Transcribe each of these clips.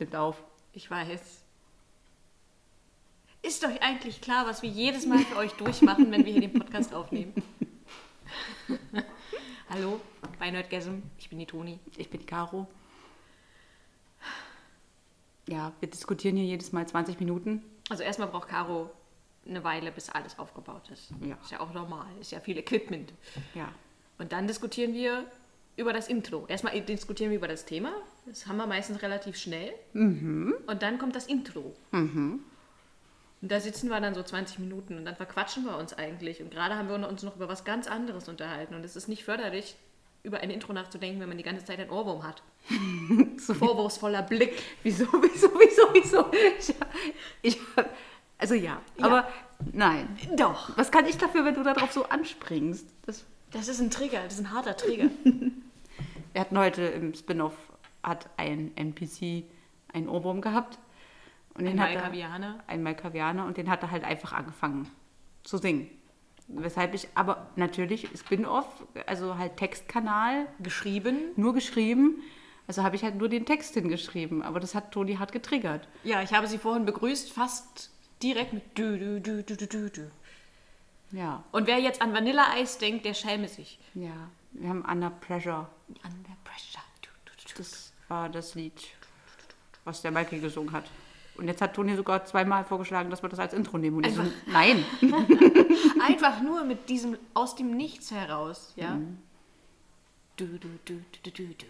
nimmt auf. Ich weiß. Ist euch eigentlich klar, was wir jedes Mal für euch durchmachen, wenn wir hier den Podcast aufnehmen? Hallo, bei Nerdgasm. Ich bin die Toni. Ich bin die Caro. Ja, wir diskutieren hier jedes Mal 20 Minuten. Also erstmal braucht Caro eine Weile, bis alles aufgebaut ist. Ja. Ist ja auch normal. Ist ja viel Equipment. Ja. Und dann diskutieren wir über das Intro. Erstmal diskutieren wir über das Thema. Das haben wir meistens relativ schnell. Und dann kommt das Intro. Und da sitzen wir dann so 20 Minuten und dann verquatschen wir uns eigentlich. Und gerade haben wir uns noch über was ganz anderes unterhalten. Und es ist nicht förderlich, über ein Intro nachzudenken, wenn man die ganze Zeit einen Ohrwurm hat. Vorwurfsvoller Blick. Wieso, wieso, wieso, wieso? Ich, ich, also ja, aber nein. Doch. Was kann ich dafür, wenn du darauf so anspringst? Das, Das ist ein Trigger, das ist ein harter Trigger. wir hatten heute im Spin-off, hat ein NPC einen Ohrwurm gehabt. Und Ein hat er- Malkavianer. Ein Malkavianer und den hat er halt einfach angefangen zu singen. Weshalb ich aber natürlich Spin-off, also halt Textkanal, Geschrieben. nur geschrieben. Also habe ich halt nur den Text hingeschrieben. Aber das hat Toni hart getriggert. Ja, ich habe sie vorhin begrüßt, fast direkt mit dü, dü, dü, dü, dü, dü, dü. Ja, Und wer jetzt an Vanilleeis denkt, der schäme sich. ja. Wir haben Under Pressure. Under pressure. Du, du, du, du. Das war das Lied, was der Mikey gesungen hat. Und jetzt hat Toni sogar zweimal vorgeschlagen, dass wir das als Intro nehmen. Und Einfach- nein. Einfach nur mit diesem aus dem Nichts heraus, ja. Du, du, du, du, du, du, du.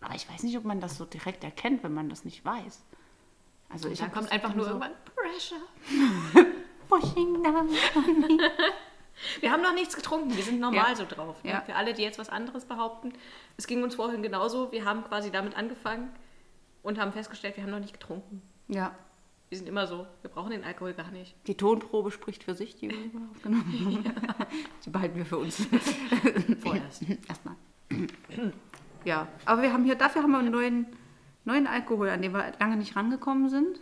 Aber ich weiß nicht, ob man das so direkt erkennt, wenn man das nicht weiß. Also ich Dann kommt einfach nur so irgendwann Pressure. Pushing down. Wir haben noch nichts getrunken, wir sind normal Ja. so drauf. Ne? Ja. Für alle, die jetzt was anderes behaupten, es ging uns vorhin genauso. Wir haben quasi damit angefangen und haben festgestellt, wir haben noch nicht getrunken. Ja, Wir sind immer so, wir brauchen den Alkohol gar nicht. die Tonprobe spricht für sich, die wir aufgenommen haben. Die behalten wir für uns. Vorerst. Erstmal. Ja, aber wir haben hier, dafür haben wir einen neuen, neuen Alkohol, an den wir lange nicht rangekommen sind,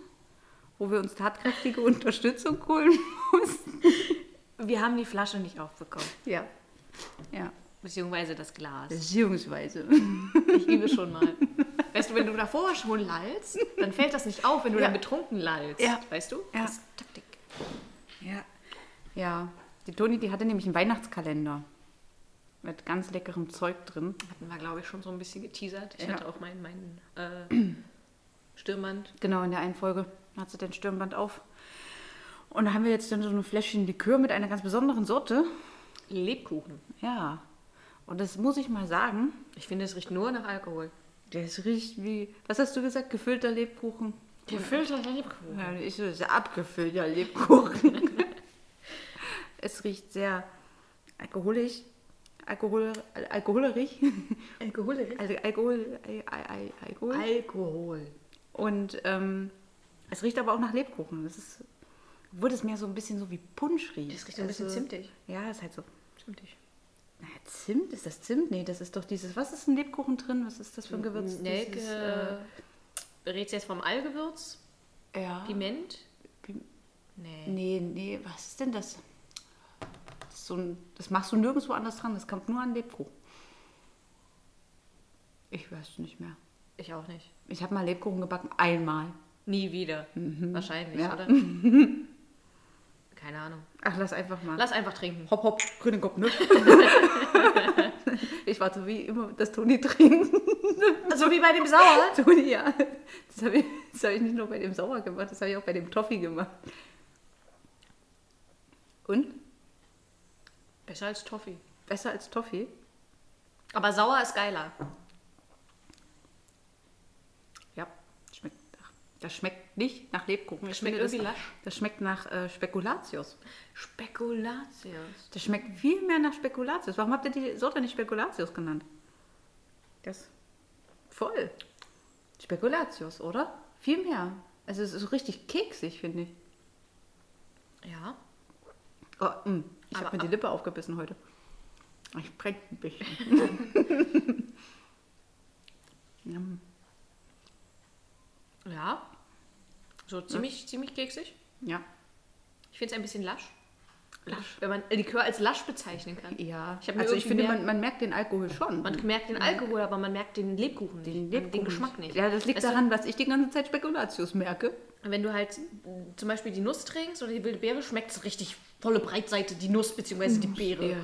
wo wir uns tatkräftige Unterstützung holen mussten. Wir haben die Flasche nicht aufbekommen, Ja. Ja. beziehungsweise das Glas. Beziehungsweise. Ich übe schon mal. Weißt du, wenn du davor schon lallst, dann fällt das nicht auf, wenn du Ja. dann betrunken lallst. Ja. Weißt du? Ja. Das ist Taktik. Ja. Ja. Die Toni, die hatte nämlich einen Weihnachtskalender. Mit ganz leckerem Zeug drin. Hatten wir, glaube ich, schon so ein bisschen geteasert. Ich Ja. hatte auch meinen mein, äh, Stirnband. Genau, in der einen Folge hat sie den Stirnband auf. Und da haben wir jetzt dann so eine Fläschchen Likör mit einer ganz besonderen Sorte. Lebkuchen. Ja. Und das muss ich mal sagen, Ich finde, es riecht nur nach Alkohol. das riecht wie, was hast du gesagt, gefüllter Lebkuchen? Gefüllter Lebkuchen. Ja, ich so, das ist ja abgefüllter Lebkuchen. es riecht sehr alkoholisch, alkohol, al- alkoholerisch, Alkohol. also Alkohol, Al- Al- Al- Alkohol. Alkohol. Und ähm, es riecht aber auch nach Lebkuchen. Das ist, obwohl es mehr so ein bisschen so wie Punsch riecht. Das riecht ein bisschen zimtig. Ja, ist halt so. Zimtig. Na, Zimt? Ist das Zimt? Nee, das ist doch dieses. Was ist ein Lebkuchen drin? Was ist das für ein Gewürz? Nelke. Dieses, Äh, redest du jetzt vom Allgewürz? äh, ja. Piment? Pim- Nee. Nee, nee, was ist denn das? Das, ist so ein, das machst du nirgendwo anders dran. Das kommt nur an Lebkuchen. Ich weiß es nicht mehr. Ich auch nicht. Ich habe mal Lebkuchen gebacken. Einmal. Nie wieder. Wahrscheinlich, Ja. oder? Keine Ahnung. Ach, lass einfach mal. Lass einfach trinken. Hopp, hopp, grünen Kopf, ne? ich warte wie immer, dass Toni trinkt. So wie bei dem Sauer. Toni, ja. Das habe ich, das hab ich nicht nur bei dem Sauer gemacht, das habe ich auch bei dem Toffee gemacht. Und? Besser als Toffee. Besser als Toffee? Aber sauer ist geiler. Ja. Schmeckt, ach, das schmeckt nicht nach Lebkuchen. Ich Schmeckt irgendwie das, lasch. das schmeckt nach äh, Spekulatius. Spekulatius. Das schmeckt viel mehr nach Spekulatius. Warum habt ihr die Sorte nicht Spekulatius genannt? Das voll. Spekulatius, oder? Viel mehr. Also es ist so richtig keksig, finde ich. Ja. Oh, mm, ich habe mir die Lippe aufgebissen heute. Ich brennt ein bisschen. Ja. So ziemlich, ziemlich keksig. ja, Ich finde es ein bisschen lasch. Lasch. Wenn man Likör als lasch bezeichnen kann. Ja, Ich also ich finde, man, man merkt den Alkohol schon. Man merkt den Alkohol, aber man merkt den Lebkuchen nicht. den, den Lebkuchen Geschmack nicht. Ja, das liegt Weißt du, daran, dass ich die ganze Zeit Spekulatius merke. Wenn du halt zum Beispiel die Nuss trinkst oder die wilde Beere, schmeckt es richtig volle Breitseite, die Nuss bzw. die Beere.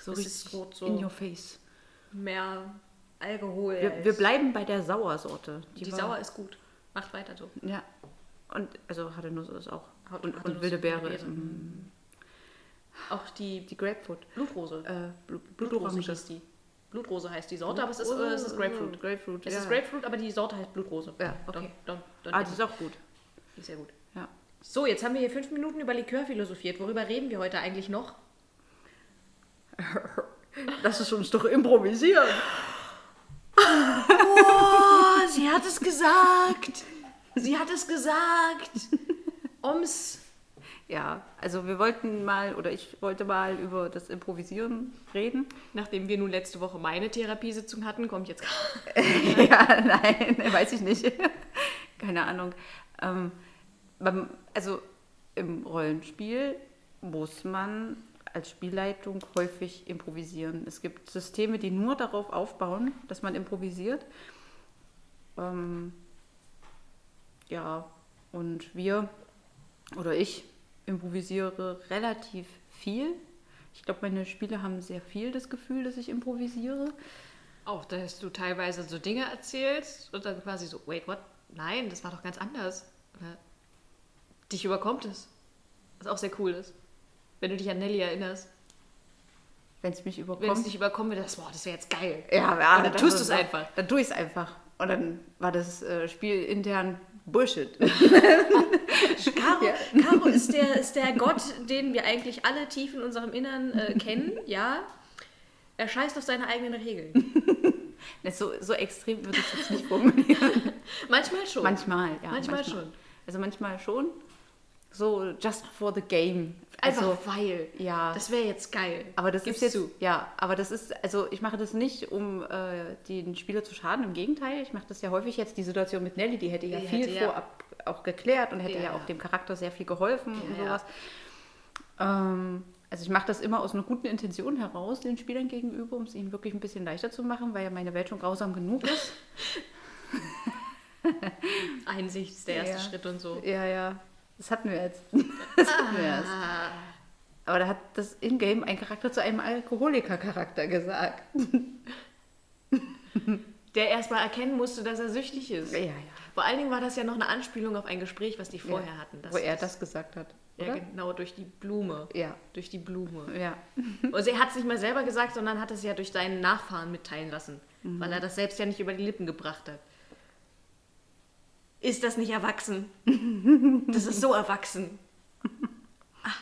so Das richtig ist gut so. in your face. Mehr Alkohol. Wir, wir bleiben bei der Sauersorte. die war- Sauer ist gut. Macht weiter so. Ja. Und also harte Nuss ist auch. Harte- und, und wilde Beere. Beere. mm, Auch die die Grapefruit. Blutrose. Äh, Blut, Blutrose Blutorange. hieß die. Blutrose heißt die Sorte, aber es ist, äh, es ist Grapefruit. Grapefruit. Es ja. ist Grapefruit, aber die Sorte heißt Blutrose. Ja, okay. Don't, don't, don't Ah, das ist auch gut. Die ist sehr gut. Ja. So, jetzt haben wir hier fünf Minuten über Likör philosophiert. Worüber reden wir heute eigentlich noch? Das ist uns doch improvisieren. Oh, sie hat es gesagt. Sie hat es gesagt. Ums. Ja, also wir wollten mal, oder ich wollte mal über das Improvisieren reden. Nachdem wir nun letzte Woche meine Therapiesitzung hatten, kommt jetzt. ja, nein, weiß ich nicht. Keine Ahnung. Ähm, also im Rollenspiel muss man als Spielleitung häufig improvisieren. Es gibt Systeme, die nur darauf aufbauen, dass man improvisiert. Ähm, ja, und wir oder ich improvisiere relativ viel. Ich glaube, meine Spiele haben sehr viel das Gefühl, dass ich improvisiere. Auch, dass du teilweise so Dinge erzählst und dann quasi so, wait, what? Nein, das war doch ganz anders. Oder dich überkommt es. Was auch sehr cool ist. Wenn du dich an Nelly erinnerst. Wenn es mich Wenn es überkommt. dich überkommen wird, das, boah, das wäre jetzt geil. Ja, ja dann das tust du es einfach. Dann tue ich es einfach. Und dann war das äh, Spiel intern Bullshit. Caro, Ja. Caro ist, der, ist der Gott, den wir eigentlich alle tief in unserem Innern äh, kennen, ja. Er scheißt auf seine eigenen Regeln. So, so extrem würde ich jetzt nicht formulieren. Manchmal schon. manchmal, ja. Manchmal schon. Also manchmal schon. So just for the game. Einfach Also, weil. ja. Das wäre jetzt geil. aber das Gibst ist jetzt, du. ja, aber das ist, also ich mache das nicht, um äh, den Spieler zu schaden, im Gegenteil. Ich mache das ja häufig jetzt, die Situation mit Nelly, die hätte ja Die viel hätte ja- vorab auch geklärt und hätte Ja, ja, auch ja. dem Charakter sehr viel geholfen und Ja, ja. sowas. Ähm, also ich mache das immer aus einer guten Intention heraus den Spielern gegenüber, um es ihnen wirklich ein bisschen leichter zu machen, weil ja meine Welt schon grausam genug ist. Einsicht ist der erste Ja. Schritt und so. Ja, ja. Das hatten wir jetzt. Das hatten wir erst. Ah. Aber da hat das Ingame ein Charakter zu einem Alkoholiker-Charakter gesagt. Der erstmal erkennen musste, dass er süchtig ist. Ja, ja. Vor allen Dingen war das ja noch eine Anspielung auf ein Gespräch, was die vorher ja. hatten. Wo er das gesagt hat. Ja, Oder? genau, durch die Blume. Ja. Durch die Blume. Ja. Also er hat es nicht mal selber gesagt, sondern hat es ja durch seinen Nachfahren mitteilen lassen, Mhm. weil er das selbst ja nicht über die Lippen gebracht hat. Ist das nicht erwachsen? Das ist so erwachsen. Ah.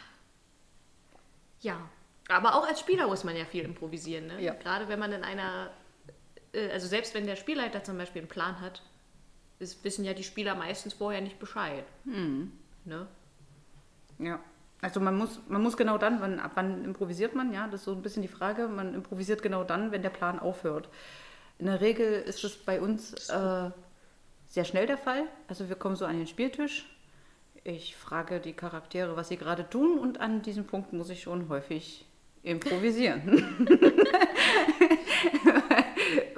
Ja, aber auch als Spieler muss man ja viel improvisieren. Ne? Ja. Gerade wenn man in einer, äh, also selbst wenn der Spielleiter zum Beispiel einen Plan hat, ist, wissen ja die Spieler meistens vorher nicht Bescheid. Mhm. Ne? Ja. Also man muss, man muss genau dann, wann, ab wann improvisiert man, ja, das ist so ein bisschen die Frage. Man improvisiert genau dann, wenn der Plan aufhört. In der Regel ist es bei uns äh, sehr schnell der Fall. Also wir kommen so an den Spieltisch. Ich frage die Charaktere, was sie gerade tun und an diesem Punkt muss ich schon häufig improvisieren.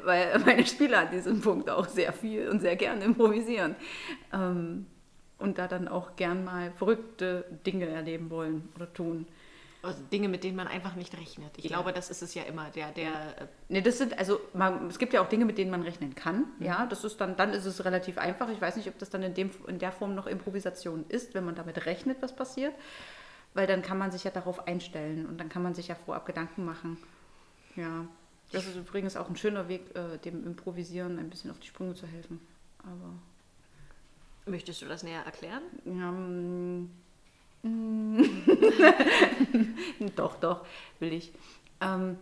Weil meine Spieler an diesem Punkt auch sehr viel und sehr gern improvisieren. Ähm, und da dann auch gern mal verrückte Dinge erleben wollen oder tun. Also Dinge, mit denen man einfach nicht rechnet. Ich Ja. glaube, das ist es ja immer. Der, der, äh, Ne, das sind, also man, es gibt ja auch Dinge, mit denen man rechnen kann. Ja, das ist dann, dann ist es relativ einfach. Ich weiß nicht, ob das dann in, dem, in der Form noch Improvisation ist, wenn man damit rechnet, was passiert. Weil dann kann man sich ja darauf einstellen und dann kann man sich ja vorab Gedanken machen. Ja, das ist übrigens auch ein schöner Weg, äh, dem Improvisieren ein bisschen auf die Sprünge zu helfen. Aber Möchtest du das näher erklären? Ja, mm. doch, doch, will ich. Ähm,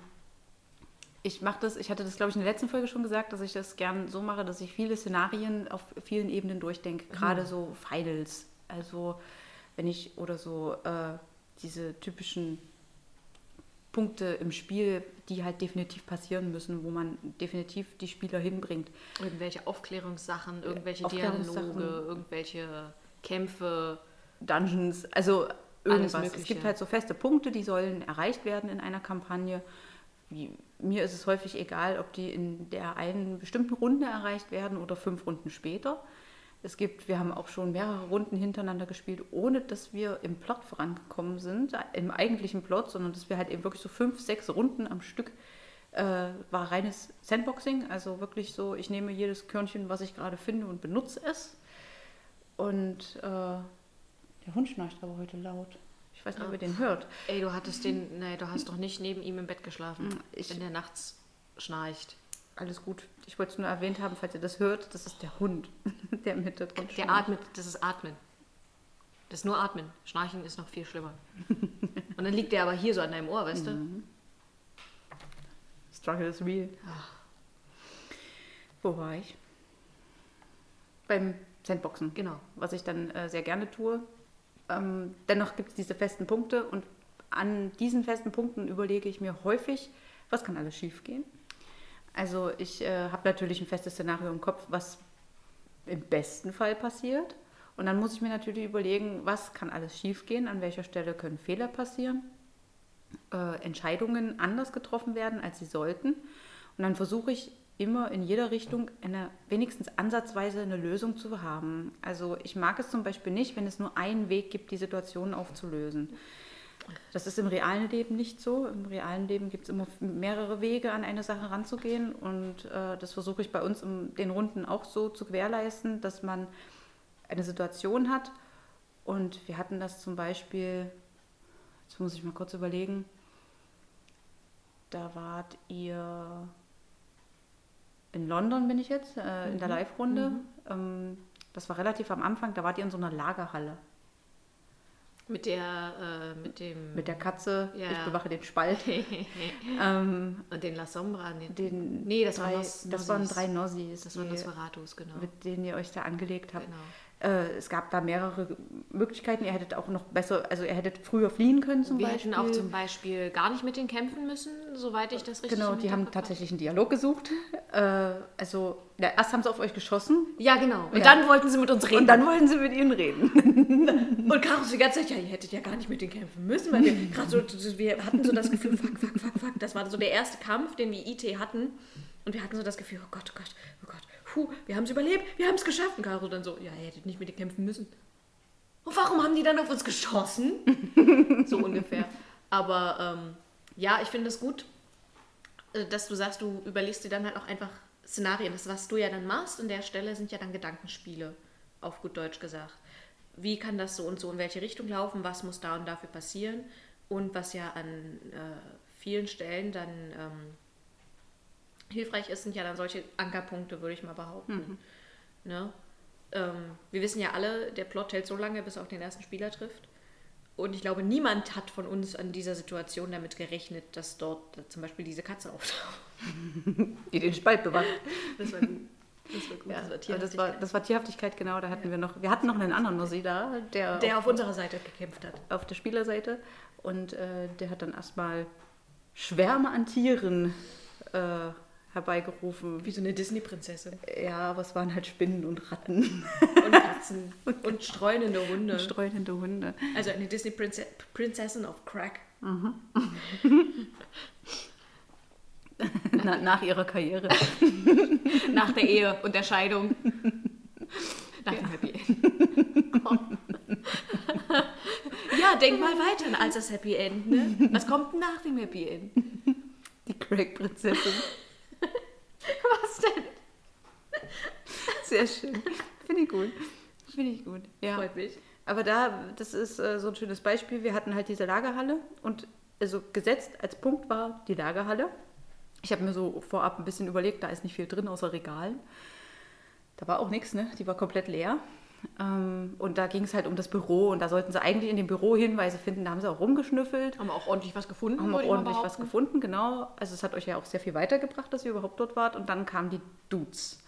ich mache das, ich hatte das, glaube ich, in der letzten Folge schon gesagt, dass ich das gern so mache, dass ich viele Szenarien auf vielen Ebenen durchdenke, gerade so Finals. Also wenn ich oder so äh, diese typischen Punkte im Spiel, die halt definitiv passieren müssen, wo man definitiv die Spieler hinbringt. Irgendwelche Aufklärungssachen, irgendwelche Aufklärungssachen. Dialoge, irgendwelche Kämpfe. Dungeons, also irgendwas. Es gibt halt so feste Punkte, die sollen erreicht werden in einer Kampagne. Wie, mir ist es häufig egal, ob die in der einen bestimmten Runde erreicht werden oder fünf Runden später. Es gibt, wir haben auch schon mehrere Runden hintereinander gespielt, ohne dass wir im Plot vorangekommen sind, im eigentlichen Plot, sondern dass wir halt eben wirklich so fünf, sechs Runden am Stück äh, war reines Sandboxing, also wirklich so, ich nehme jedes Körnchen, was ich gerade finde und benutze es. Und äh, der Hund schnarcht aber heute laut. Ich weiß nicht, ob ihr den hört. Ey, du hattest den, nee, du hast doch nicht neben ihm im Bett geschlafen, Ich- wenn der nachts schnarcht. Alles gut. Ich wollte es nur erwähnt haben, falls ihr das hört, das ist der Hund, der im Hintergrund Der schnarcht. atmet, das ist Atmen. Das ist nur Atmen. Schnarchen ist noch viel schlimmer. Und dann liegt der aber hier so an deinem Ohr, weißt Mhm. Struggle is real. Wo war ich? Beim Sandboxen. du? Genau. was ich dann äh, sehr gerne tue. Ähm, dennoch gibt es diese festen Punkte und an diesen festen Punkten überlege ich mir häufig, was kann alles schiefgehen. Also ich äh, habe natürlich ein festes Szenario im Kopf, was im besten Fall passiert. Und dann muss ich mir natürlich überlegen, was kann alles schiefgehen, an welcher Stelle können Fehler passieren, äh, Entscheidungen anders getroffen werden, als sie sollten. Und dann versuche ich immer in jeder Richtung eine wenigstens ansatzweise eine Lösung zu haben. Also ich mag es zum Beispiel nicht, wenn es nur einen Weg gibt, die Situation aufzulösen. Das ist im realen Leben nicht so. Im realen Leben gibt es immer mehrere Wege, an eine Sache ranzugehen. Und äh, das versuche ich bei uns in den Runden auch so zu gewährleisten, dass man eine Situation hat. Und wir hatten das zum Beispiel, jetzt muss ich mal kurz überlegen, da wart ihr in London, bin ich jetzt, äh, in der Live-Runde. Ähm, das war relativ am Anfang, da wart ihr in so einer Lagerhalle Mit der, äh, mit dem. mit der Katze, Ja. ich bewache den Spalt. ähm, und den La Sombra. Den, den nee, das, drei, war Nos, das waren drei Nossis, Das waren Nosferatus, genau. mit denen ihr euch da angelegt habt. genau. Äh, es gab da mehrere Möglichkeiten. Ihr hättet auch noch besser, also ihr hättet früher fliehen können zum Wir Beispiel. hätten auch zum Beispiel gar nicht mit denen kämpfen müssen, soweit ich das richtig Genau, die haben tatsächlich einen Dialog gesucht. Äh, also, ja, erst haben sie auf euch geschossen Ja, genau. Und Ja. dann wollten sie mit uns reden. und dann wollten sie mit ihnen reden. Und Karus die ganze Zeit, ja, ihr hättet ja gar nicht mit denen kämpfen müssen, weil wir gerade so, wir hatten so das Gefühl, fuck, fuck, fuck, fuck. Das war so der erste Kampf, den wir IT hatten. Und wir hatten so das Gefühl, oh Gott, oh Gott, oh Gott, puh, wir haben es überlebt, wir haben es geschafft. Und Caro dann so, ja, ihr hättet nicht mit denen kämpfen müssen. Und warum haben die dann auf uns geschossen? so ungefähr. Aber ähm, ja, ich finde es gut, äh, dass du sagst, du überlegst dir dann halt auch einfach Szenarien. Das, was du ja dann machst an der Stelle, sind ja dann Gedankenspiele, auf gut Deutsch gesagt. Wie kann das so und so in welche Richtung laufen? Was muss da und dafür passieren? Und was ja an äh, vielen Stellen dann ähm, hilfreich ist, sind ja dann solche Ankerpunkte, würde ich mal behaupten. Ne? Ähm, wir wissen ja alle, der Plot hält so lange, bis er auf den ersten Spieler trifft. Und ich glaube, niemand hat von uns an dieser Situation damit gerechnet, dass dort zum Beispiel diese Katze auftaucht. Die den Spalt bewacht. Das war gut. Das war gut. Ja, das war das, war, Tierhaftigkeit. das war Tierhaftigkeit, genau. Da hatten wir noch, wir hatten noch einen anderen Nossi da, der, der auf, auf unserer Seite gekämpft hat. auf der Spielerseite. Und äh, der hat dann erstmal Schwärme an Tieren äh, herbeigerufen. Wie so eine Disney-Prinzessin. Ja, aber es waren halt Spinnen und Ratten Und Katzen. und streunende Hunde. und streunende Hunde. Also eine Disney-Prinzessin auf Crack. Na, nach ihrer Karriere. Nach der Ehe und der Scheidung. Nach dem Happy End. ja, denk mal weiter als das Happy End. Ne? Was kommt denn nach dem Happy End? Die Craig-Prinzessin. Was denn? Sehr schön. Finde ich gut. Finde ich gut. Ja. Freut mich. Aber da, das ist äh, so ein schönes Beispiel. Wir hatten halt diese Lagerhalle und also gesetzt als Punkt war die Lagerhalle. Ich habe mir so vorab ein bisschen überlegt, da ist nicht viel drin außer Regalen. Da war auch nichts, ne? Die war komplett leer. Ähm, und da ging es halt um das Büro und da sollten sie eigentlich in dem Büro Hinweise finden. Da haben sie auch rumgeschnüffelt, Haben auch ordentlich was gefunden. haben auch ordentlich was gefunden, genau. Also es hat euch ja auch sehr viel weitergebracht, dass ihr überhaupt dort wart. Und dann kamen die Dudes,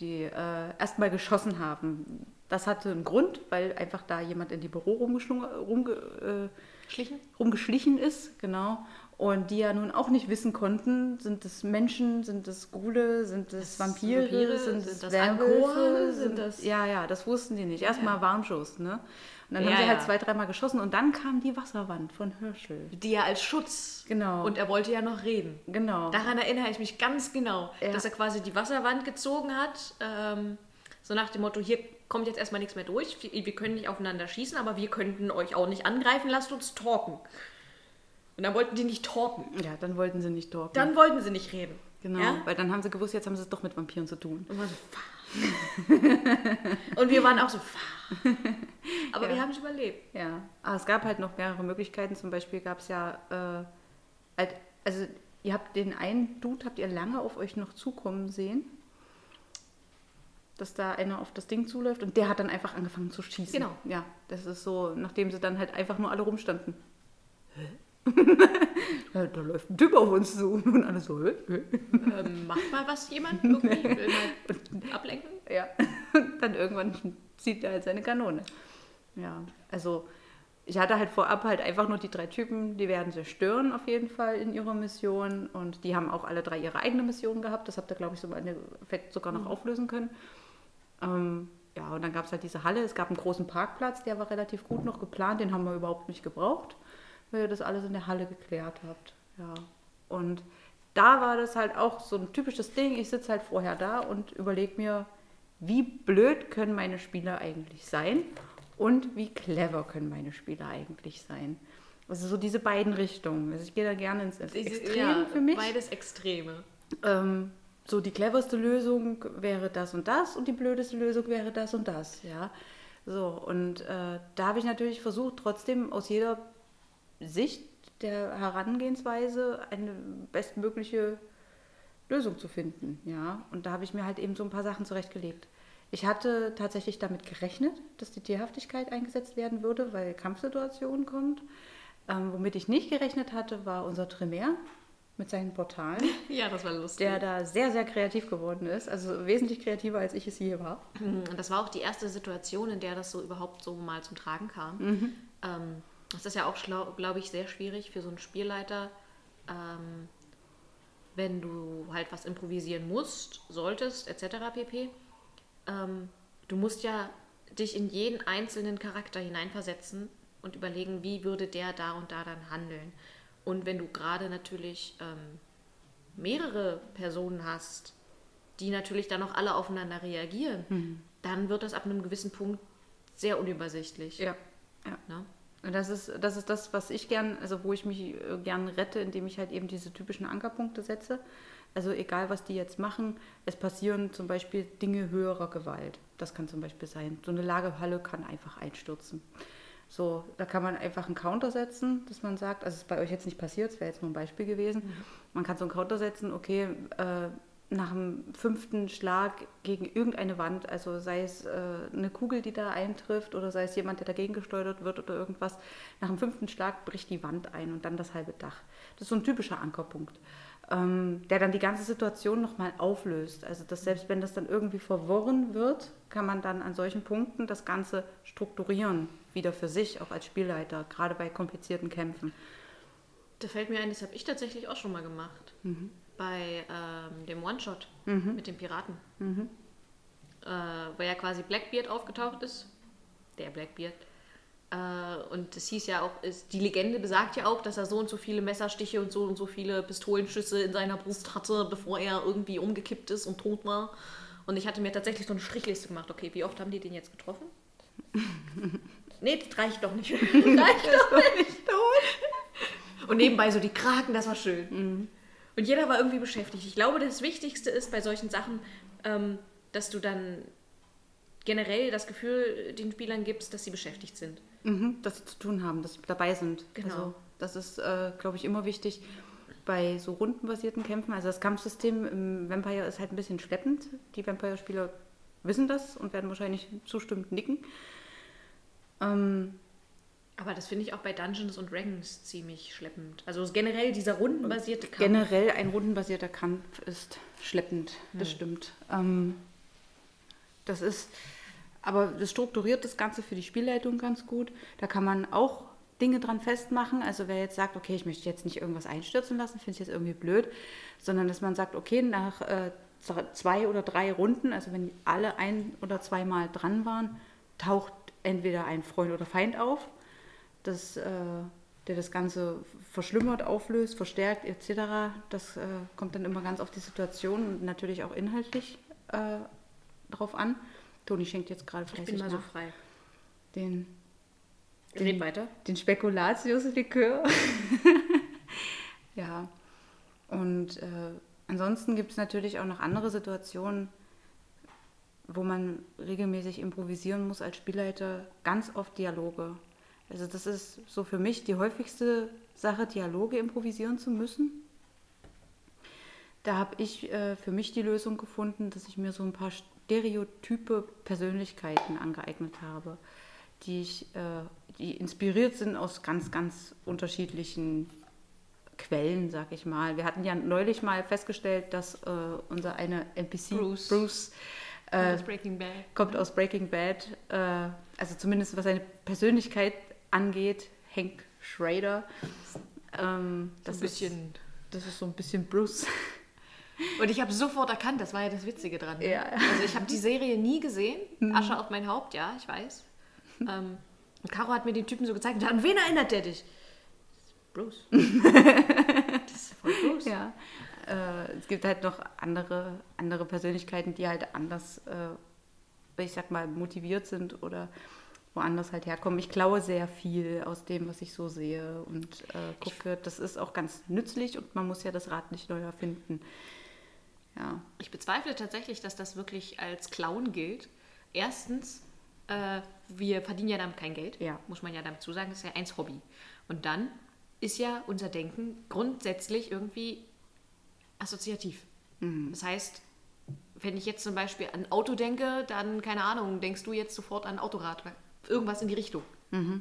die äh, erstmal geschossen haben. Das hatte einen Grund, weil einfach da jemand in die Büro rumge, äh, Schlichen? rumgeschlichen ist, genau. Und die ja nun auch nicht wissen konnten, sind es Menschen, sind es Ghule, sind es Vampire, Vampire, sind, sind es das Werwölfe, sind das- Ja, ja, das wussten die nicht. Erstmal Warnschuss, ne? Und dann Ja, haben sie halt ja. zwei, dreimal geschossen und dann kam die Wasserwand von Herschel. Die ja als Schutz. Genau. Und er wollte ja noch reden. Genau. Daran erinnere ich mich ganz genau, Ja. dass er quasi die Wasserwand gezogen hat. Ähm, so nach dem Motto, hier kommt jetzt erstmal nichts mehr durch. Wir, wir können nicht aufeinander schießen, aber wir könnten euch auch nicht angreifen. Lasst uns talken. Und dann wollten die nicht talken. Ja, dann wollten sie nicht dort. Dann wollten sie nicht reden. Genau, Ja? weil dann haben sie gewusst, jetzt haben sie es doch mit Vampiren zu tun. Und, wir so, und wir waren auch so, "Fuck." aber wir haben es überlebt. Ja, aber es gab halt noch mehrere Möglichkeiten. Zum Beispiel gab es ja, äh, halt- also ihr habt den einen Dude, habt ihr lange auf euch noch zukommen sehen, dass da einer auf das Ding zuläuft und der hat dann einfach angefangen zu schießen. Genau. Ja, das ist so, nachdem sie dann halt einfach nur alle rumstanden. ja, da läuft ein Typ auf uns zu und alle so, hä? Hä? Ähm, macht mal was jemand irgendwie? Will mal ablenken? Ja, und dann irgendwann zieht er halt seine Kanone. Ja, also ich hatte halt vorab halt einfach nur die drei Typen, die werden zerstören auf jeden Fall in ihrer Mission und die haben auch alle drei ihre eigene Mission gehabt. Das habt ihr, glaube ich, so im Endeffekt sogar noch auflösen können. Ähm, ja, und dann gab es halt diese Halle. Es gab einen großen Parkplatz, der war relativ gut noch geplant. Den haben wir überhaupt nicht gebraucht, weil ihr das alles in der Halle geklärt habt. Ja, und da war das halt auch so ein typisches Ding. Ich sitze halt vorher da und überlege mir, wie blöd können meine Spieler eigentlich sein und wie clever können meine Spieler eigentlich sein. Also so diese beiden Richtungen. Also ich gehe da gerne ins Diese- Extrem ja, für mich. Beides Extreme. Ähm, so die cleverste Lösung wäre das und das und die blödeste Lösung wäre das und das, ja. So, und äh, da habe ich natürlich versucht, trotzdem aus jeder Sicht der Herangehensweise eine bestmögliche Lösung zu finden, ja. Und da habe ich mir halt eben so ein paar Sachen zurechtgelegt. Ich hatte tatsächlich damit gerechnet, dass die Tierhaftigkeit eingesetzt werden würde, weil Kampfsituationen kommt. Ähm, womit ich nicht gerechnet hatte, war unser Tremere mit seinen Portalen Ja, das war lustig. der da sehr, sehr kreativ geworden ist. Also wesentlich kreativer, als ich es je war. Und das war auch die erste Situation, in der das so überhaupt so mal zum Tragen kam. Ähm, das ist ja auch, glaube ich, sehr schwierig für so einen Spielleiter, ähm, wenn du halt was improvisieren musst, solltest, etc. pp. Ähm, du musst ja dich in jeden einzelnen Charakter hineinversetzen und überlegen, wie würde der da und da dann handeln. Und wenn du gerade natürlich ähm, mehrere Personen hast, die natürlich dann auch alle aufeinander reagieren, dann wird das ab einem gewissen Punkt sehr unübersichtlich. Ja. ja. Ne? Und das ist, das ist das, was ich gern, also wo ich mich äh, gern rette, indem ich halt eben diese typischen Ankerpunkte setze. Also egal, was die jetzt machen, es passieren zum Beispiel Dinge höherer Gewalt. Das kann zum Beispiel sein. So eine Lagerhalle kann einfach einstürzen. So, da kann man einfach einen Counter setzen, dass man sagt, also es ist bei euch jetzt nicht passiert, es wäre jetzt nur ein Beispiel gewesen. Man kann so einen Counter setzen, okay, äh, nach dem fünften Schlag gegen irgendeine Wand, also sei es äh, eine Kugel, die da eintrifft oder sei es jemand, der dagegen gesteuert wird oder irgendwas, nach dem fünften Schlag bricht die Wand ein und dann das halbe Dach. Das ist so ein typischer Ankerpunkt, ähm, der dann die ganze Situation nochmal auflöst. Also dass selbst wenn das dann irgendwie verworren wird, kann man dann an solchen Punkten das Ganze strukturieren, wieder für sich, auch als Spielleiter, gerade bei komplizierten Kämpfen. Da fällt mir ein, das habe ich tatsächlich auch schon mal gemacht. Mhm. Bei ähm, dem One-Shot mit den Piraten. Mhm. Äh, wo ja quasi Blackbeard aufgetaucht ist. Der Blackbeard. Äh, und es hieß ja auch, ist, die Legende besagt ja auch, dass er so und so viele Messerstiche und so und so viele Pistolenschüsse in seiner Brust hatte, bevor er irgendwie umgekippt ist und tot war. Und ich hatte mir tatsächlich so eine Strichliste gemacht. Okay, wie oft haben die den jetzt getroffen? nee, das reicht doch nicht. reicht doch nicht. Und nebenbei so die Kraken, das war schön. Und jeder war irgendwie beschäftigt. Ich glaube, das Wichtigste ist bei solchen Sachen, ähm, dass du dann generell das Gefühl den Spielern gibst, dass sie beschäftigt sind. Mhm, dass sie zu tun haben, dass sie dabei sind. Genau. Also, das ist, äh, glaube ich, immer wichtig bei so rundenbasierten Kämpfen. Also das Kampfsystem im Vampire ist halt ein bisschen schleppend. Die Vampire-Spieler wissen das und werden wahrscheinlich zustimmend nicken. Ähm, Aber das finde ich auch bei Dungeons und Dragons ziemlich schleppend. Also generell dieser rundenbasierte Kampf. generell ein rundenbasierter Kampf ist schleppend, das stimmt. Ähm, das ist, aber das strukturiert das Ganze für die Spielleitung ganz gut. Da kann man auch Dinge dran festmachen. Also wer jetzt sagt, okay, ich möchte jetzt nicht irgendwas einstürzen lassen, finde ich jetzt irgendwie blöd, sondern dass man sagt, okay, nach äh, zwei oder drei Runden, also wenn alle ein oder zweimal dran waren, taucht entweder ein Freund oder Feind auf, das, äh, der das Ganze verschlimmert, auflöst, verstärkt etc. Das äh, kommt dann immer ganz auf die Situation und natürlich auch inhaltlich äh, drauf an. Toni schenkt jetzt gerade Ich bin mal so frei. Den, Den, Red weiter. den Spekulatius-Likör. ja. Und äh, ansonsten gibt es natürlich auch noch andere Situationen, wo man regelmäßig improvisieren muss als Spielleiter. Ganz oft Dialoge. Also das ist so für mich die häufigste Sache, Dialoge improvisieren zu müssen. Da habe ich äh, für mich die Lösung gefunden, dass ich mir so ein paar stereotype Persönlichkeiten angeeignet habe, die, ich, äh, die inspiriert sind aus ganz, ganz unterschiedlichen Quellen, sag ich mal. Wir hatten ja neulich mal festgestellt, dass äh, unser eine NPC, Bruce. Bruce Äh, Bad. kommt aus Breaking Bad, äh, also zumindest was seine Persönlichkeit angeht, Hank Schrader. Ähm, So das, ein bisschen. Ist, das ist so ein bisschen Bruce. Und ich habe sofort erkannt, das war ja das Witzige dran. ne? Ja. Also ich habe die Serie nie gesehen. Asche auf mein Haupt, ja, ich weiß. Ähm, und Caro hat mir den Typen so gezeigt. An wen erinnert der dich? Bruce. das ist voll Bruce. Ja. Äh, es gibt halt noch andere, andere Persönlichkeiten, die halt anders, äh, ich sag mal, motiviert sind oder woanders halt herkommen. Ich klaue sehr viel aus dem, was ich so sehe und äh, gucke. Das ist auch ganz nützlich und man muss ja das Rad nicht neu erfinden. Ja. Ich bezweifle tatsächlich, dass das wirklich als Clown gilt. Erstens, äh, wir verdienen ja damit kein Geld, Ja. muss man ja damit zusagen, das ist ja eins Hobby. Und dann ist ja unser Denken grundsätzlich irgendwie assoziativ. Das heißt, wenn ich jetzt zum Beispiel an Auto denke, dann, keine Ahnung, denkst du jetzt sofort an Autorad. Irgendwas in die Richtung.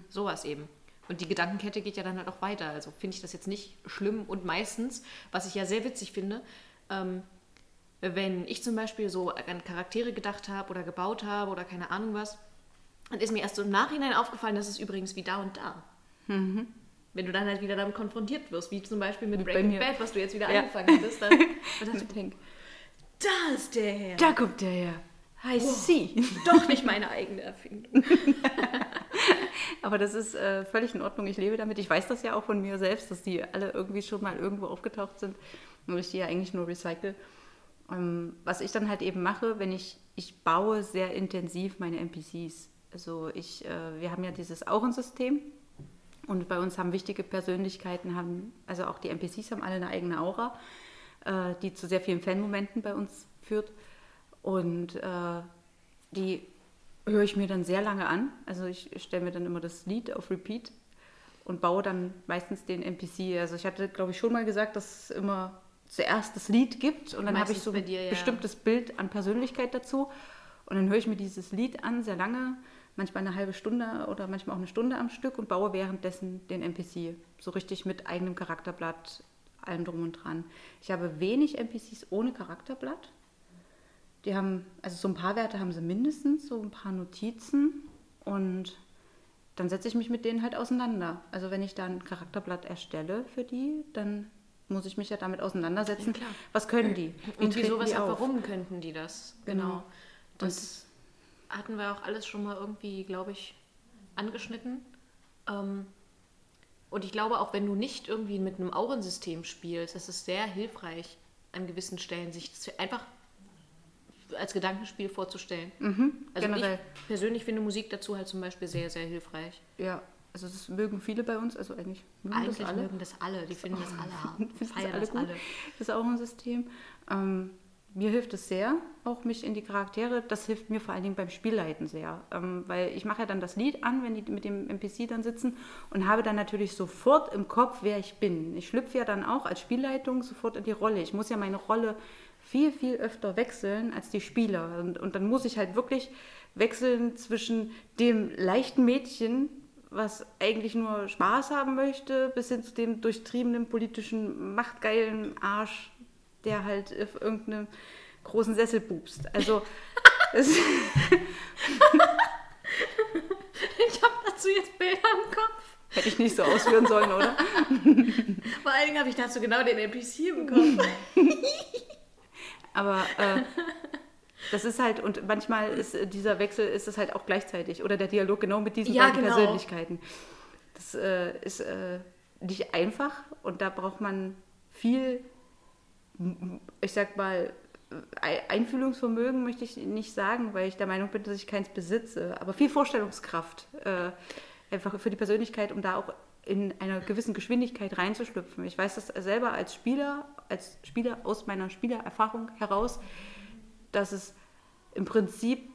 Sowas eben. Und die Gedankenkette geht ja dann halt auch weiter. Also finde ich das jetzt nicht schlimm. Und meistens, was ich ja sehr witzig finde, ähm, wenn ich zum Beispiel so an Charaktere gedacht habe oder gebaut habe oder keine Ahnung was, dann ist mir erst so im Nachhinein aufgefallen, dass es übrigens wie da und da. Wenn du dann halt wieder damit konfrontiert wirst, wie zum Beispiel mit bei Breaking mir. Bad, was du jetzt wieder Ja. angefangen hast, dann, dann Mit Hank. da ist der her. Da kommt der her. I see. Doch nicht meine eigene Erfindung. Aber das ist äh, völlig in Ordnung. Ich lebe damit. Ich weiß das ja auch von mir selbst, dass die alle irgendwie schon mal irgendwo aufgetaucht sind. Nur ich die ja eigentlich nur recycle. Ähm, was ich dann halt eben mache, wenn ich, ich baue sehr intensiv meine NPCs. Also ich, äh, wir haben ja dieses Aurensystem und bei uns haben wichtige Persönlichkeiten, haben, also auch die NPCs haben alle eine eigene Aura, äh, die zu sehr vielen Fanmomenten bei uns führt. Und äh, die höre ich mir dann sehr lange an. Also ich stelle mir dann immer das Lied auf Repeat und baue dann meistens den NPC. Also ich hatte, glaube ich, schon mal gesagt, dass es immer zuerst das Lied gibt und dann habe ich so ein dir, ja. bestimmtes Bild an Persönlichkeit dazu. Und dann höre ich mir dieses Lied an, sehr lange, manchmal eine halbe Stunde oder manchmal auch eine Stunde am Stück und baue währenddessen den NPC. So richtig mit eigenem Charakterblatt, allem drum und dran. Ich habe wenig NPCs ohne Charakterblatt. Die haben, also so ein paar Werte haben sie mindestens, so ein paar Notizen und dann setze ich mich mit denen halt auseinander. Also wenn ich da ein Charakterblatt erstelle für die, dann muss ich mich ja damit auseinandersetzen. Ja, was können die? Wie Und wieso, auf? warum könnten die das? Genau. Das hatten wir auch alles schon mal irgendwie, glaube ich, angeschnitten. Ähm, und ich glaube, auch wenn du nicht irgendwie mit einem Aurensystem spielst, das ist sehr hilfreich, an gewissen Stellen sich das einfach als Gedankenspiel vorzustellen. Mhm, Also generell. ich persönlich finde Musik dazu halt zum Beispiel sehr, sehr hilfreich. Ja, also das mögen viele bei uns, also eigentlich mögen Eigentlich das alle. mögen das alle, die finden das alle, das feiern alle das alle. Das ist auch ein System. Ähm, mir hilft es sehr, auch mich in die Charaktere, das hilft mir vor allen Dingen beim Spielleiten sehr. Ähm, weil ich mache ja dann das Lied an, wenn die mit dem NPC dann sitzen und habe dann natürlich sofort im Kopf, wer ich bin. Ich schlüpfe ja dann auch als Spielleitung sofort in die Rolle. Ich muss ja meine Rolle viel, viel öfter wechseln als die Spieler. Und, und dann muss ich halt wirklich wechseln zwischen dem leichten Mädchen, was eigentlich nur Spaß haben möchte, bis hin zu dem durchtriebenen politischen, machtgeilen Arsch, der halt auf irgendeinem großen Sessel bubst. Also, Ich habe dazu jetzt Bilder im Kopf. hätte ich nicht so ausführen sollen, oder? Vor allen Dingen habe ich dazu genau den NPC im Kopf. Aber äh, das ist halt, und manchmal ist äh, dieser Wechsel, ist es halt auch gleichzeitig. Oder der Dialog genau mit diesen Ja, beiden genau. Persönlichkeiten. Das äh, ist äh, nicht einfach und da braucht man viel, ich sag mal, Ei- Einfühlungsvermögen möchte ich nicht sagen, weil ich der Meinung bin, dass ich keins besitze, aber viel Vorstellungskraft äh, einfach für die Persönlichkeit, um da auch in einer gewissen Geschwindigkeit reinzuschlüpfen. Ich weiß das selber als Spieler, als Spieler aus meiner Spielererfahrung heraus, dass es im Prinzip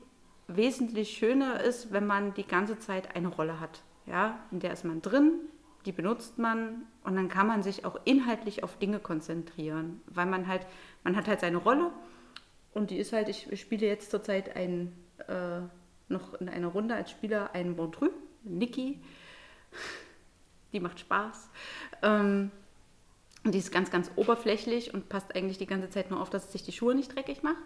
wesentlich schöner ist, wenn man die ganze Zeit eine Rolle hat. Ja, in der ist man drin, die benutzt man und dann kann man sich auch inhaltlich auf Dinge konzentrieren, weil man halt, man hat halt seine Rolle und die ist halt, ich spiele jetzt zurzeit ein, äh, noch in einer Runde als Spieler einen Montreux, Niki, die macht Spaß. Ähm, und die ist ganz, ganz oberflächlich und passt eigentlich die ganze Zeit nur auf, dass es sich die Schuhe nicht dreckig macht.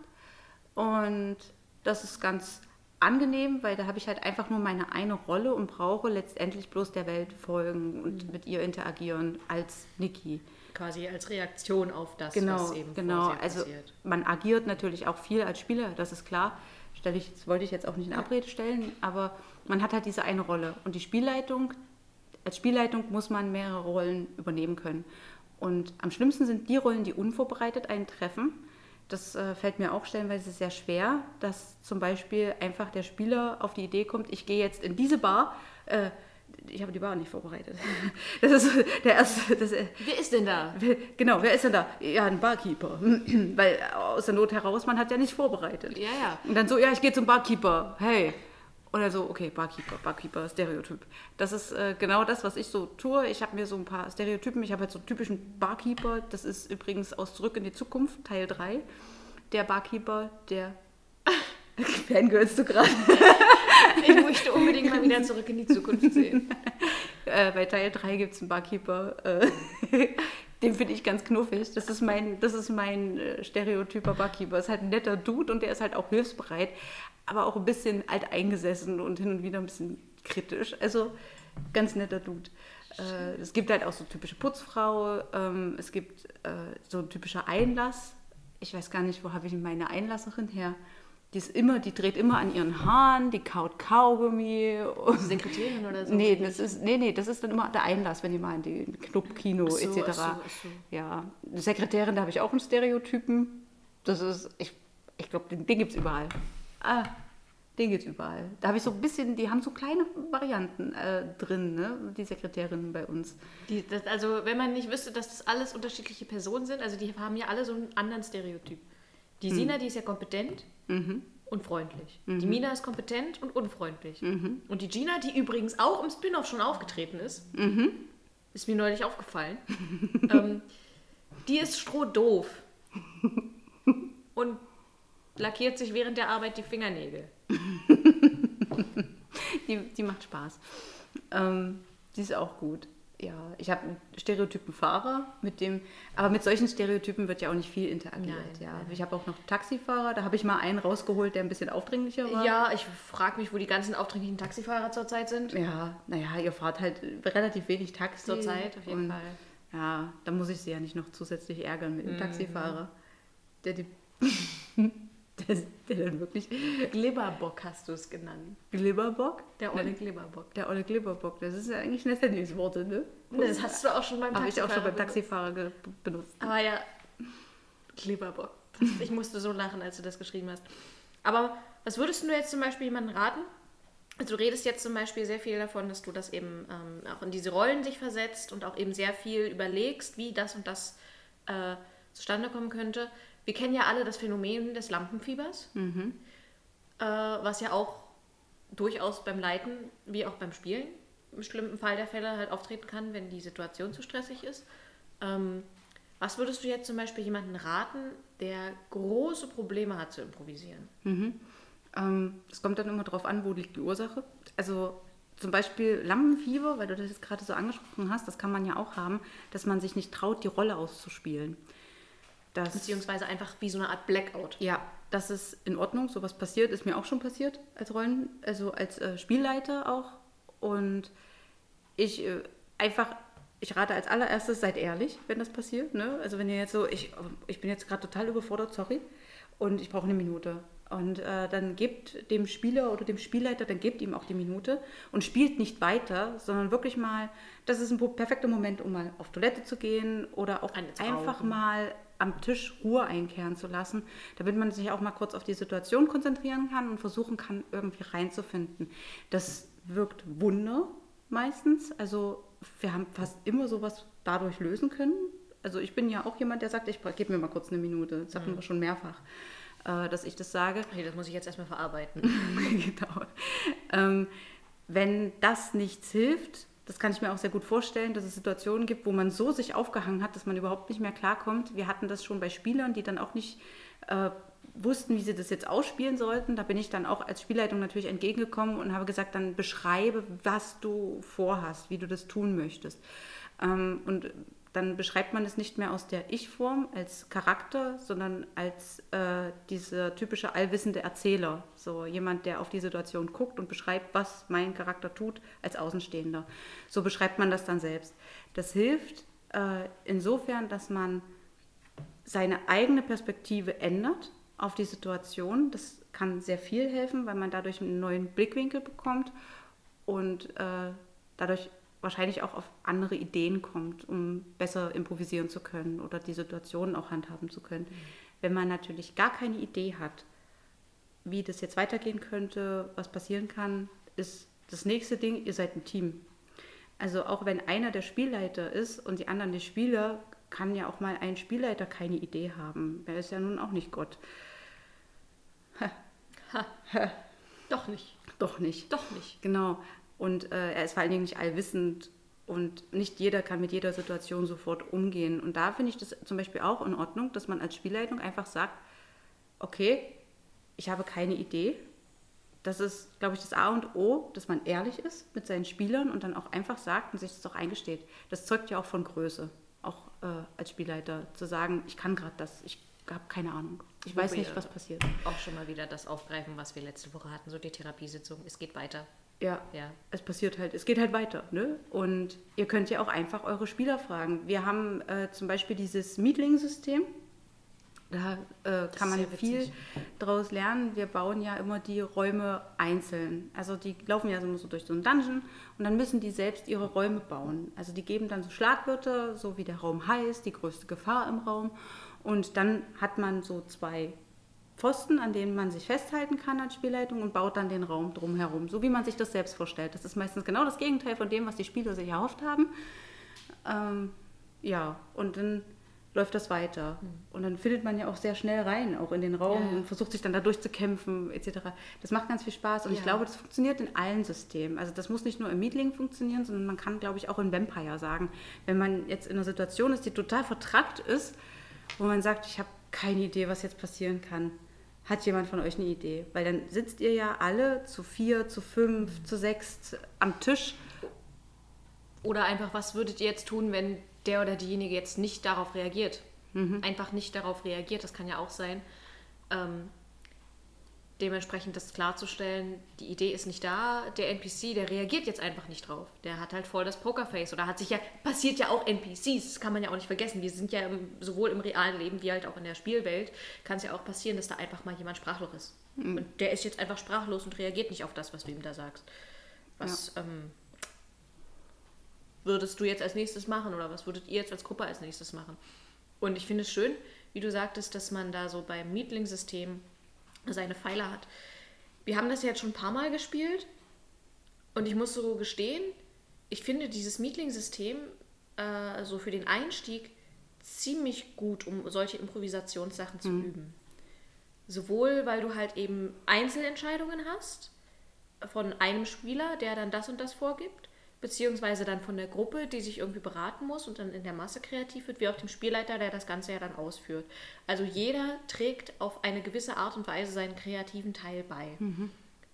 Und das ist ganz angenehm, weil da habe ich halt einfach nur meine eine Rolle und brauche letztendlich bloß der Welt folgen und mit ihr interagieren als Niki. Quasi als Reaktion auf das, Genau, was eben genau. Also passiert. man agiert natürlich auch viel als Spieler, das ist klar. Das wollte ich jetzt auch nicht in Abrede stellen, aber man hat halt diese eine Rolle. Und die Spielleitung, als Spielleitung muss man mehrere Rollen übernehmen können. Und am schlimmsten sind die Rollen, die unvorbereitet einen treffen. Das äh, fällt mir auch stellenweise sehr schwer, dass zum Beispiel einfach der Spieler auf die Idee kommt, ich gehe jetzt in diese Bar. Äh, ich habe die Bar nicht vorbereitet. Das ist der erste. Das, äh, Wer ist denn da? Wer- Genau, wer ist denn da? Ja, ein Barkeeper. Weil aus der Not heraus, man hat ja nicht vorbereitet. Ja, ja. Und dann so, ja, ich gehe zum Barkeeper. Hey. Oder so, okay, Barkeeper, Barkeeper, Stereotyp. Das ist äh, genau das, was ich so tue. Ich habe mir so ein paar Stereotypen. Ich habe halt so einen typischen Barkeeper. Das ist übrigens aus Zurück in die Zukunft, Teil 3. Der Barkeeper, der... Fangirlst du gerade? Ich möchte unbedingt mal wieder zurück in die Zukunft sehen. Äh, bei Teil 3 gibt es einen Barkeeper, äh, den finde ich ganz knuffig. Das ist mein, das ist mein äh, stereotyper Barkeeper. Ist halt ein netter Dude und der ist halt auch hilfsbereit, aber auch ein bisschen alteingesessen und hin und wieder ein bisschen kritisch. Also ganz netter Dude. Äh, es gibt halt auch so typische Putzfrau, ähm, es gibt äh, so ein typischer Einlass. Ich weiß gar nicht, wo habe ich meine Einlasserin her? Die ist immer, die dreht immer an ihren Haaren, die kaut Kaugummi. Sekretärin oder so? Nee, das ist, nee, nee, das ist dann immer der Einlass, wenn die mal in den Club, Kino so, etc. ach so, ach so. Ja, die Sekretärin, da habe ich auch einen Stereotypen. Das ist, ich, ich glaube, den, den gibt es überall. Ah, den gibt es überall. Da habe ich so ein bisschen, die haben so kleine Varianten äh, drin, ne? die Sekretärinnen bei uns. Die, das, also, wenn man nicht wüsste, dass das alles unterschiedliche Personen sind, also die haben ja alle so einen anderen Stereotyp. Die Sina, die ist ja kompetent und freundlich. Die Mina ist kompetent und unfreundlich. Und die Gina, die übrigens auch im Spin-off schon aufgetreten ist, ist mir neulich aufgefallen, ähm, die ist strohdoof und lackiert sich während der Arbeit die Fingernägel. Die, die macht Spaß. Ähm, die ist auch gut. Ja, ich habe einen Stereotypen Fahrer, mit dem, aber mit solchen Stereotypen wird ja auch nicht viel interagiert. Nein, ja. Ich habe auch noch Taxifahrer, da habe ich mal einen rausgeholt, der ein bisschen aufdringlicher war. Ja, ich frage mich, wo die ganzen aufdringlichen Taxifahrer zurzeit sind. Ja, naja, ihr fahrt halt relativ wenig Taxi. Zurzeit auf jeden und, Fall. Ja, da muss ich sie ja nicht noch zusätzlich ärgern mit dem Mhm. Taxifahrer. Der, die, der, der dann wirklich Glibberbock hast du es genannt. Glibberbock? Der Olle Glibberbock. Der olle Glibberbock, das ist ja eigentlich ein Worte, ne? Das hast du auch schon beim Habe ich auch schon beim Taxifahrer Taxifahrer benutzt. Aber ja, Glibberbock. Ich musste so lachen, als du das geschrieben hast. Aber was würdest du jetzt zum Beispiel jemandem raten? Also du redest jetzt zum Beispiel sehr viel davon, dass du das eben ähm, auch in diese Rollen dich versetzt und auch eben sehr viel überlegst, wie das und das äh, zustande kommen könnte. Wir kennen ja alle das Phänomen des Lampenfiebers, äh, was ja auch durchaus beim Leiten wie auch beim Spielen im schlimmsten Fall der Fälle halt auftreten kann, wenn die Situation zu stressig ist. Ähm, was würdest du jetzt zum Beispiel jemanden raten, der große Probleme hat zu improvisieren? Ähm, Es kommt dann immer darauf an, wo liegt die Ursache. Also zum Beispiel Lampenfieber, weil du das jetzt gerade so angesprochen hast, das kann man ja auch haben, dass man sich nicht traut, die Rolle auszuspielen. Das, Beziehungsweise einfach wie so eine Art Blackout. ja, das ist in Ordnung. Sowas passiert, ist mir auch schon passiert als Rollen, also als äh, Spielleiter auch. Und ich äh, einfach, ich rate als allererstes, seid ehrlich, wenn das passiert. Ne? Also wenn ihr jetzt so, ich, ich bin jetzt gerade total überfordert, sorry, und ich brauche eine Minute. Und äh, dann gebt dem Spieler oder dem Spielleiter, dann gebt ihm auch die Minute und spielt nicht weiter, sondern wirklich mal, das ist ein perfekter Moment, um mal auf Toilette zu gehen oder auch einfach mal am Tisch Ruhe einkehren zu lassen, damit man sich auch mal kurz auf die Situation konzentrieren kann und versuchen kann, irgendwie reinzufinden. Das wirkt Wunder meistens. Also wir haben fast immer sowas dadurch lösen können. Also ich bin ja auch jemand, der sagt, ich gebe mir mal kurz eine Minute. Das hatten mhm. wir schon mehrfach äh, dass ich das sage. Okay, das muss ich jetzt erstmal verarbeiten. genau. Ähm, wenn das nichts hilft, das kann ich mir auch sehr gut vorstellen, dass es Situationen gibt, wo man so sich aufgehangen hat, dass man überhaupt nicht mehr klarkommt. Wir hatten das schon bei Spielern, die dann auch nicht äh, wussten, wie sie das jetzt ausspielen sollten. Da bin ich dann auch als Spielleitung natürlich entgegengekommen und habe gesagt, dann beschreibe, was du vorhast, wie du das tun möchtest. Ähm, und dann beschreibt man es nicht mehr aus der Ich-Form als Charakter, sondern als äh, dieser typische allwissende Erzähler. So jemand, der auf die Situation guckt und beschreibt, was mein Charakter tut als Außenstehender. So beschreibt man das dann selbst. Das hilft äh, insofern, dass man seine eigene Perspektive ändert auf die Situation. Das kann sehr viel helfen, weil man dadurch einen neuen Blickwinkel bekommt und äh, dadurch wahrscheinlich auch auf andere Ideen kommt, um besser improvisieren zu können oder die Situation auch handhaben zu können. Mhm. Wenn man natürlich gar keine Idee hat, wie das jetzt weitergehen könnte, was passieren kann, ist das nächste Ding, ihr seid ein Team. Also auch wenn einer der Spielleiter ist und die anderen die Spieler, kann ja auch mal ein Spielleiter keine Idee haben. Er ist ja nun auch nicht Gott. Ha. Ha. Ha. Doch nicht. Doch nicht. Doch nicht. Genau. Und äh, er ist vor allen Dingen nicht allwissend und nicht jeder kann mit jeder Situation sofort umgehen. Und da finde ich das zum Beispiel auch in Ordnung, dass man als Spielleitung einfach sagt, okay, ich habe keine Idee. Das ist, glaube ich, das A und O, dass man ehrlich ist mit seinen Spielern und dann auch einfach sagt und sich das auch eingesteht. Das zeugt ja auch von Größe, auch äh, als Spielleiter, zu sagen, ich kann gerade das, ich habe keine Ahnung. Ich Wo weiß nicht, was passiert. Auch schon mal wieder das aufgreifen, was wir letzte Woche hatten, so die Therapiesitzung. Es geht weiter. Ja, ja, es passiert halt, es geht halt weiter. Ne? Und ihr könnt ja auch einfach eure Spieler fragen. Wir haben äh, zum Beispiel dieses Meetling-System. Da äh, kann man viel daraus lernen. Wir bauen ja immer die Räume einzeln. Also die laufen ja so durch so einen Dungeon und dann müssen die selbst ihre Räume bauen. Also die geben dann so Schlagwörter, so wie der Raum heißt, die größte Gefahr im Raum. Und dann hat man so zwei Pfosten, an denen man sich festhalten kann als Spielleitung und baut dann den Raum drumherum, so wie man sich das selbst vorstellt. Das ist meistens genau das Gegenteil von dem, was die Spieler sich erhofft haben. Ähm, ja, und dann läuft das weiter. Hm. Und dann findet man ja auch sehr schnell rein, auch in den Raum ja, ja. und versucht sich dann da durchzukämpfen, etc. Das macht ganz viel Spaß und ja. ich glaube, das funktioniert in allen Systemen. Also das muss nicht nur im Meetling funktionieren, sondern man kann, glaube ich, auch in Vampire sagen, wenn man jetzt in einer Situation ist, die total vertrackt ist, wo man sagt, ich habe keine Idee, was jetzt passieren kann hat jemand von euch eine Idee? Weil dann sitzt ihr ja alle zu vier, zu fünf, zu sechs am Tisch. Oder einfach, was würdet ihr jetzt tun, wenn der oder diejenige jetzt nicht darauf reagiert? Mhm. Einfach nicht darauf reagiert, das kann ja auch sein. Ähm, dementsprechend das klarzustellen, die Idee ist nicht da, der NPC, der reagiert jetzt einfach nicht drauf. Der hat halt voll das Pokerface oder hat sich ja, passiert ja auch NPCs, das kann man ja auch nicht vergessen. Wir sind ja im, sowohl im realen Leben wie halt auch in der Spielwelt, kann es ja auch passieren, dass da einfach mal jemand sprachlos ist. Mhm. Und der ist jetzt einfach sprachlos und reagiert nicht auf das, was du ihm da sagst. Was ja. ähm, würdest du jetzt als nächstes machen oder was würdet ihr jetzt als Gruppe als nächstes machen? Und ich finde es schön, wie du sagtest, dass man da so beim Meetling-System seine Pfeile hat. Wir haben das jetzt schon ein paar Mal gespielt und ich muss so gestehen, ich finde dieses Meetling-System äh, so für den Einstieg ziemlich gut, um solche Improvisationssachen zu mhm. üben. Sowohl, weil du halt eben Einzelentscheidungen hast von einem Spieler, der dann das und das vorgibt, beziehungsweise dann von der Gruppe, die sich irgendwie beraten muss und dann in der Masse kreativ wird, wie auch dem Spielleiter, der das Ganze ja dann ausführt. Also jeder trägt auf eine gewisse Art und Weise seinen kreativen Teil bei. Mhm.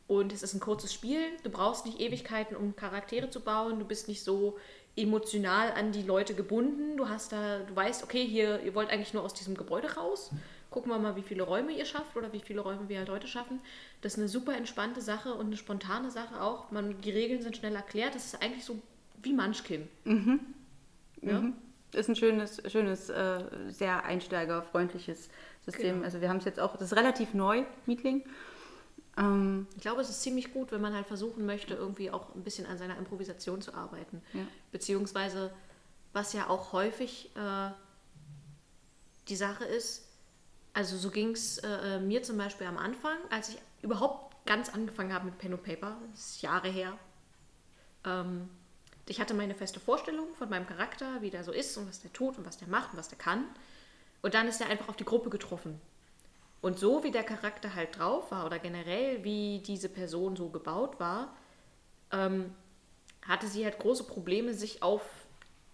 Und es ist ein kurzes Spiel, du brauchst nicht Ewigkeiten, um Charaktere zu bauen, du bist nicht so emotional an die Leute gebunden, du hast da, du weißt, okay, hier, ihr wollt eigentlich nur aus diesem Gebäude raus gucken wir mal, wie viele Räume ihr schafft oder wie viele Räume wir halt heute schaffen. Das ist eine super entspannte Sache und eine spontane Sache auch. Man, die Regeln sind schnell erklärt. Das ist eigentlich so wie Munchkin. Ja? Mhm. Ist ein schönes, schönes, äh, sehr einsteigerfreundliches System. Genau. Also wir haben es jetzt auch, das ist relativ neu, Meetling. Ähm, Ich glaube, es ist ziemlich gut, wenn man halt versuchen möchte, irgendwie auch ein bisschen an seiner Improvisation zu arbeiten. Ja. Beziehungsweise, was ja auch häufig äh, die Sache ist, also so ging es äh, mir zum Beispiel am Anfang, als ich überhaupt ganz angefangen habe mit Pen und Paper, das ist Jahre her. Ähm, ich hatte meine feste Vorstellung von meinem Charakter, wie der so ist und was der tut und was der macht und was der kann. Und dann ist er einfach auf die Gruppe getroffen. Und so wie der Charakter halt drauf war oder generell wie diese Person so gebaut war, ähm, hatte sie halt große Probleme, sich auf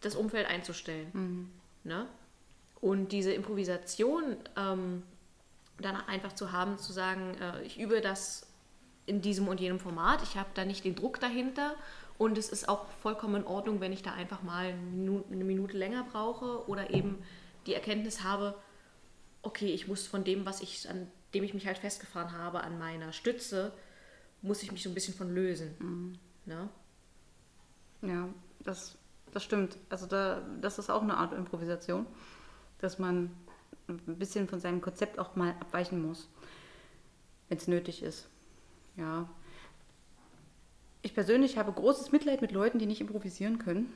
das Umfeld einzustellen. Ne? Und diese Improvisation ähm, dann einfach zu haben, zu sagen, äh, ich übe das in diesem und jenem Format, ich habe da nicht den Druck dahinter und es ist auch vollkommen in Ordnung, wenn ich da einfach mal eine Minute, länger brauche oder eben die Erkenntnis habe, okay, ich muss von dem, was ich, an dem ich mich halt festgefahren habe, an meiner Stütze, muss ich mich so ein bisschen von lösen. Ne? ja, das, das stimmt. Also da, das ist auch eine Art Improvisation, dass man ein bisschen von seinem Konzept auch mal abweichen muss, wenn es nötig ist. Ja. Ich persönlich habe großes Mitleid mit Leuten, die nicht improvisieren können.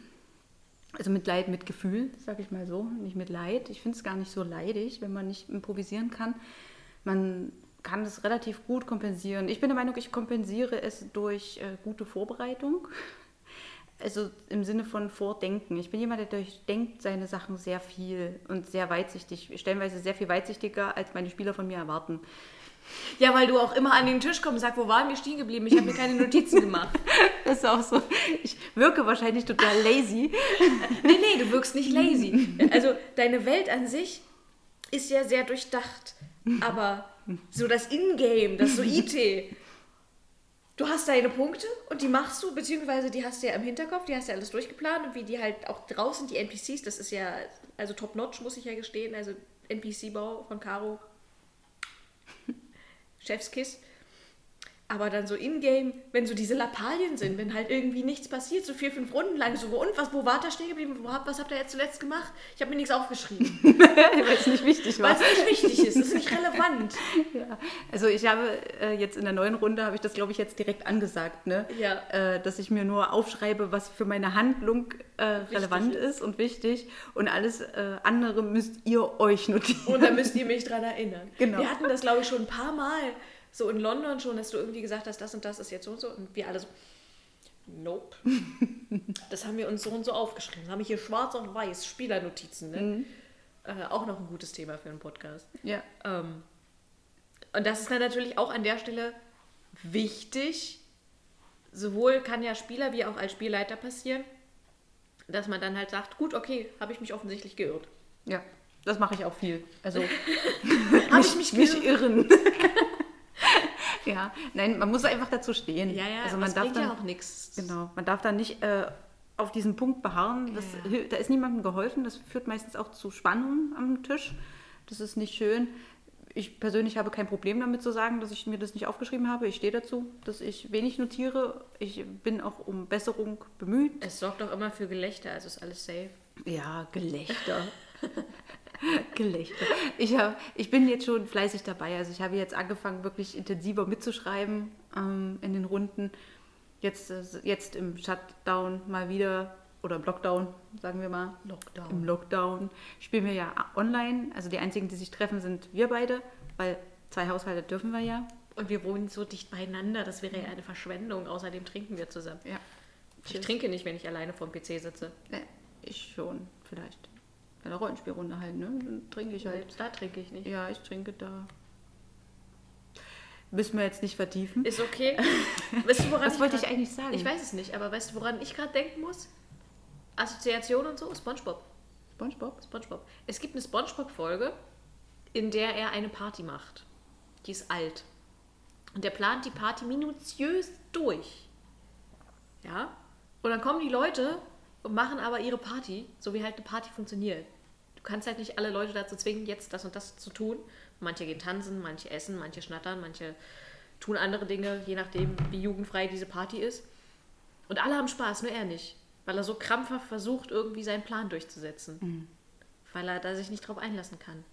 Also Mitleid mit Gefühl, sage ich mal so, nicht mit Leid. Ich finde es gar nicht so leidig, wenn man nicht improvisieren kann. Man kann das relativ gut kompensieren. Ich bin der Meinung, ich kompensiere es durch äh, gute Vorbereitung. Also im Sinne von Vordenken. Ich bin jemand, der durchdenkt seine Sachen sehr viel und sehr weitsichtig, stellenweise sehr viel weitsichtiger, als meine Spieler von mir erwarten. Ja, weil du auch immer an den Tisch kommst und sagst, wo waren wir stehen geblieben? Ich habe mir keine Notizen gemacht. Das ist auch so. Ich wirke wahrscheinlich total lazy. Nee, nee, du wirkst nicht lazy. Also deine Welt an sich ist ja sehr durchdacht. Aber so das Ingame, das so IT, du hast deine Punkte und die machst du, beziehungsweise die hast du ja im Hinterkopf, die hast du ja alles durchgeplant und wie die halt auch draußen, die NPCs, das ist ja, also top-notch, muss ich ja gestehen, also NPC-Bau von Caro, Chefskiss. Aber dann so in-game, wenn so diese Lappalien sind, wenn halt irgendwie nichts passiert, so vier, fünf Runden lang, so, und was, wo war da stehen geblieben? Wo, was habt ihr jetzt zuletzt gemacht? Ich habe mir nichts aufgeschrieben, Weil es nicht wichtig weil war. es nicht wichtig ist, es ist nicht relevant. Ja. Also ich habe äh, jetzt in der neuen Runde, habe ich das glaube ich jetzt direkt angesagt, ne? Ja. äh, dass ich mir nur aufschreibe, was für meine Handlung äh, relevant ist. ist. und wichtig und alles äh, andere müsst ihr euch notieren. Und da müsst ihr mich dran erinnern. Genau. Wir hatten das, glaube ich, schon ein paar Mal, so in London schon, dass du irgendwie gesagt hast, das und das ist jetzt so und so. Und wir alle so, nope. Das haben wir uns so und so aufgeschrieben. Das haben wir hier schwarz auf weiß, Spielernotizen. Ne? Äh, auch noch ein gutes Thema für einen Podcast. Ja. Ähm, und das ist dann natürlich auch an der Stelle wichtig. Sowohl kann ja Spieler wie auch als Spielleiter passieren, dass man dann halt sagt, gut, okay, habe ich mich offensichtlich geirrt. Ja, das mache ich auch viel. Also Habe ich mich nicht geirrt? irren. ja, nein, man muss einfach dazu stehen. Ja, ja, also man es darf dann, ja auch nichts. Genau, man darf da nicht äh, auf diesen Punkt beharren. Das, Ja, hil- Da ist niemandem geholfen. Das führt meistens auch zu Spannungen am Tisch. Das ist nicht schön. Ich persönlich habe kein Problem damit zu sagen, dass ich mir das nicht aufgeschrieben habe. Ich stehe dazu, dass ich wenig notiere. Ich bin auch um Besserung bemüht. Es sorgt auch immer für Gelächter, also ist alles safe. Ja, Gelächter. Gelächter. Ich, hab, ich bin jetzt schon fleißig dabei. Also ich habe jetzt angefangen, wirklich intensiver mitzuschreiben ähm, in den Runden. Jetzt, äh, jetzt im Shutdown mal wieder, oder im Lockdown, sagen wir mal. Lockdown. Im Lockdown spielen wir ja online. Also die einzigen, die sich treffen, sind wir beide, weil zwei Haushalte dürfen wir ja. Und wir wohnen so dicht beieinander, das wäre ja eine Verschwendung. Außerdem trinken wir zusammen. Ja. Ich trinke nicht, wenn ich alleine vorm PC sitze. Ja, ich schon, vielleicht. Bei der Rollenspielrunde halt, ne? Dann trinke ich halt. Selbst da trinke ich nicht. Ja, ich trinke da. Müssen wir jetzt nicht vertiefen. Ist okay. weißt du, woran Was wollte ich grad- eigentlich sagen? Ich weiß es nicht, aber weißt du, woran ich gerade denken muss? Assoziation und so? Spongebob. SpongeBob? Spongebob. Es gibt eine Spongebob-Folge, in der er eine Party macht. Die ist alt. Und der plant die Party minutiös durch. Ja? Und dann kommen die Leute und machen aber ihre Party, so wie halt eine Party funktioniert. Du kannst halt nicht alle Leute dazu zwingen, jetzt das und das zu tun. Manche gehen tanzen, manche essen, manche schnattern, manche tun andere Dinge, je nachdem, wie jugendfrei diese Party ist. Und alle haben Spaß, nur er nicht. Weil er so krampfhaft versucht, irgendwie seinen Plan durchzusetzen. Weil er da sich nicht drauf einlassen kann.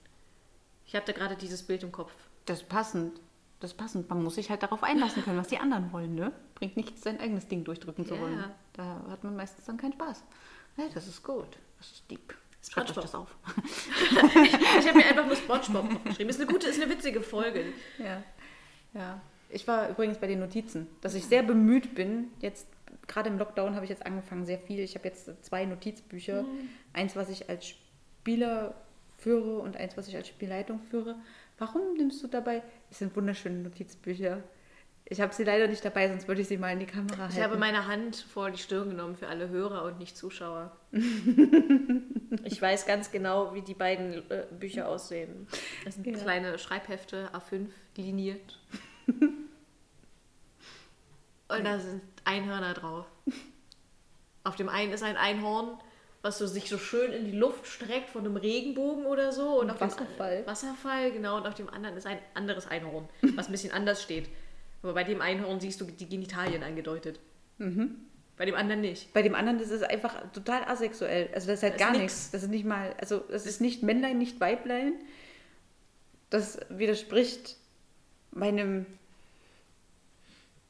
Ich habe da gerade dieses Bild im Kopf. Das ist passend. Das ist passend. Man muss sich halt darauf einlassen können, was die anderen wollen, ne? Bringt nichts, sein eigenes Ding durchdrücken zu Ja. wollen. Da hat man meistens dann keinen Spaß. Ja, das ist gut. Das ist deep. Schreibt euch das auf. Ich habe mir einfach nur Spongebob aufgeschrieben. Ist eine gute, ist eine witzige Folge. Ja. ja. Ich war übrigens bei den Notizen, dass ich sehr bemüht bin. Jetzt, gerade im Lockdown, habe ich jetzt angefangen, sehr viel. Ich habe jetzt zwei Notizbücher. Eins, was ich als Spieler führe und eins, was ich als Spielleitung führe. Warum nimmst du dabei? Es sind wunderschöne Notizbücher. Ich habe sie leider nicht dabei, sonst würde ich sie mal in die Kamera halten. Ich habe meine Hand vor die Stirn genommen für alle Hörer und nicht Zuschauer. ich weiß ganz genau, wie die beiden äh, Bücher aussehen. Das sind Ja. kleine Schreibhefte, A5, liniert. Und da sind Einhörner drauf. Auf dem einen ist ein Einhorn, was so sich so schön in die Luft streckt von einem Regenbogen oder so. Und auf dem Wasserfall. Wasserfall, genau. Und auf dem anderen ist ein anderes Einhorn, was ein bisschen anders steht. Aber bei dem Einhorn siehst du die Genitalien angedeutet. Bei dem anderen nicht. Bei dem anderen ist einfach total asexuell. Also das ist halt Das gar nichts. Das ist nicht mal, also das ist nicht Männlein, nicht Weiblein. Das widerspricht meinem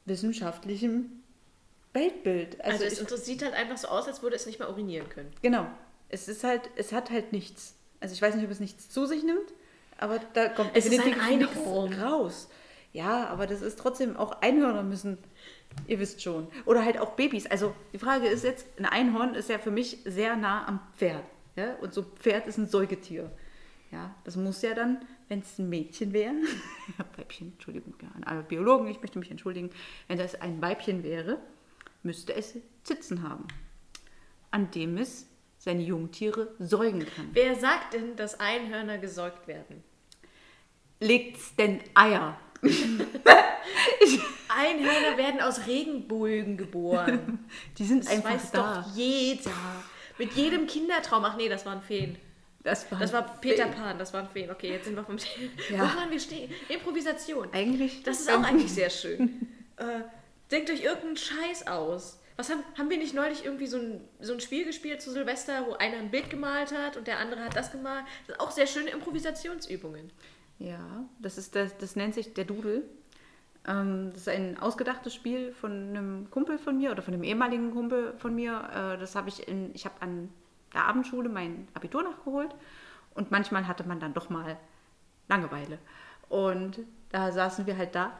wissenschaftlichen Weltbild. Also, Also, es ich, sieht halt einfach so aus, als würde es nicht mal urinieren können. genau. Es ist halt, es hat halt nichts. Also ich weiß nicht, ob es nichts zu sich nimmt, aber da kommt Es definitiv nichts raus. Ja, aber das ist trotzdem auch Einhörner müssen. Ihr wisst schon. Oder halt auch Babys. Also die Frage ist jetzt, ein Einhorn ist ja für mich sehr nah am Pferd. Ja? Und so ein Pferd ist ein Säugetier. Ja, das muss ja dann, wenn es ein Mädchen wäre, Weibchen, Entschuldigung, ja, an alle Biologen, ich möchte mich entschuldigen, wenn das ein Weibchen wäre, müsste es Zitzen haben, an dem es seine Jungtiere säugen kann. Wer sagt denn, dass Einhörner gesäugt werden? Legt's denn Eier? Einhörner werden aus Regenbogen geboren. Die sind Das einfach weiß da. doch jeder. Mit jedem Kindertraum. Ach nee, das waren Feen. Das war, Das war Peter Pan, das waren Feen. Okay, jetzt sind wir vom Thema. Ja. Wo waren wir stehen? Improvisation. Eigentlich. Das ist auch eigentlich sehr schön. äh, denkt euch irgendeinen Scheiß aus. Was haben, haben wir nicht neulich irgendwie so ein, so ein Spiel gespielt zu Silvester, wo einer ein Bild gemalt hat und der andere hat das gemalt? Das sind auch sehr schöne Improvisationsübungen. Ja, das ist das, das nennt sich der Dudel. Ähm, das ist ein ausgedachtes Spiel von einem Kumpel von mir oder von einem ehemaligen Kumpel von mir. Äh, das habe ich in, ich habe an der Abendschule mein Abitur nachgeholt und manchmal hatte man dann doch mal Langeweile. Und da saßen wir halt da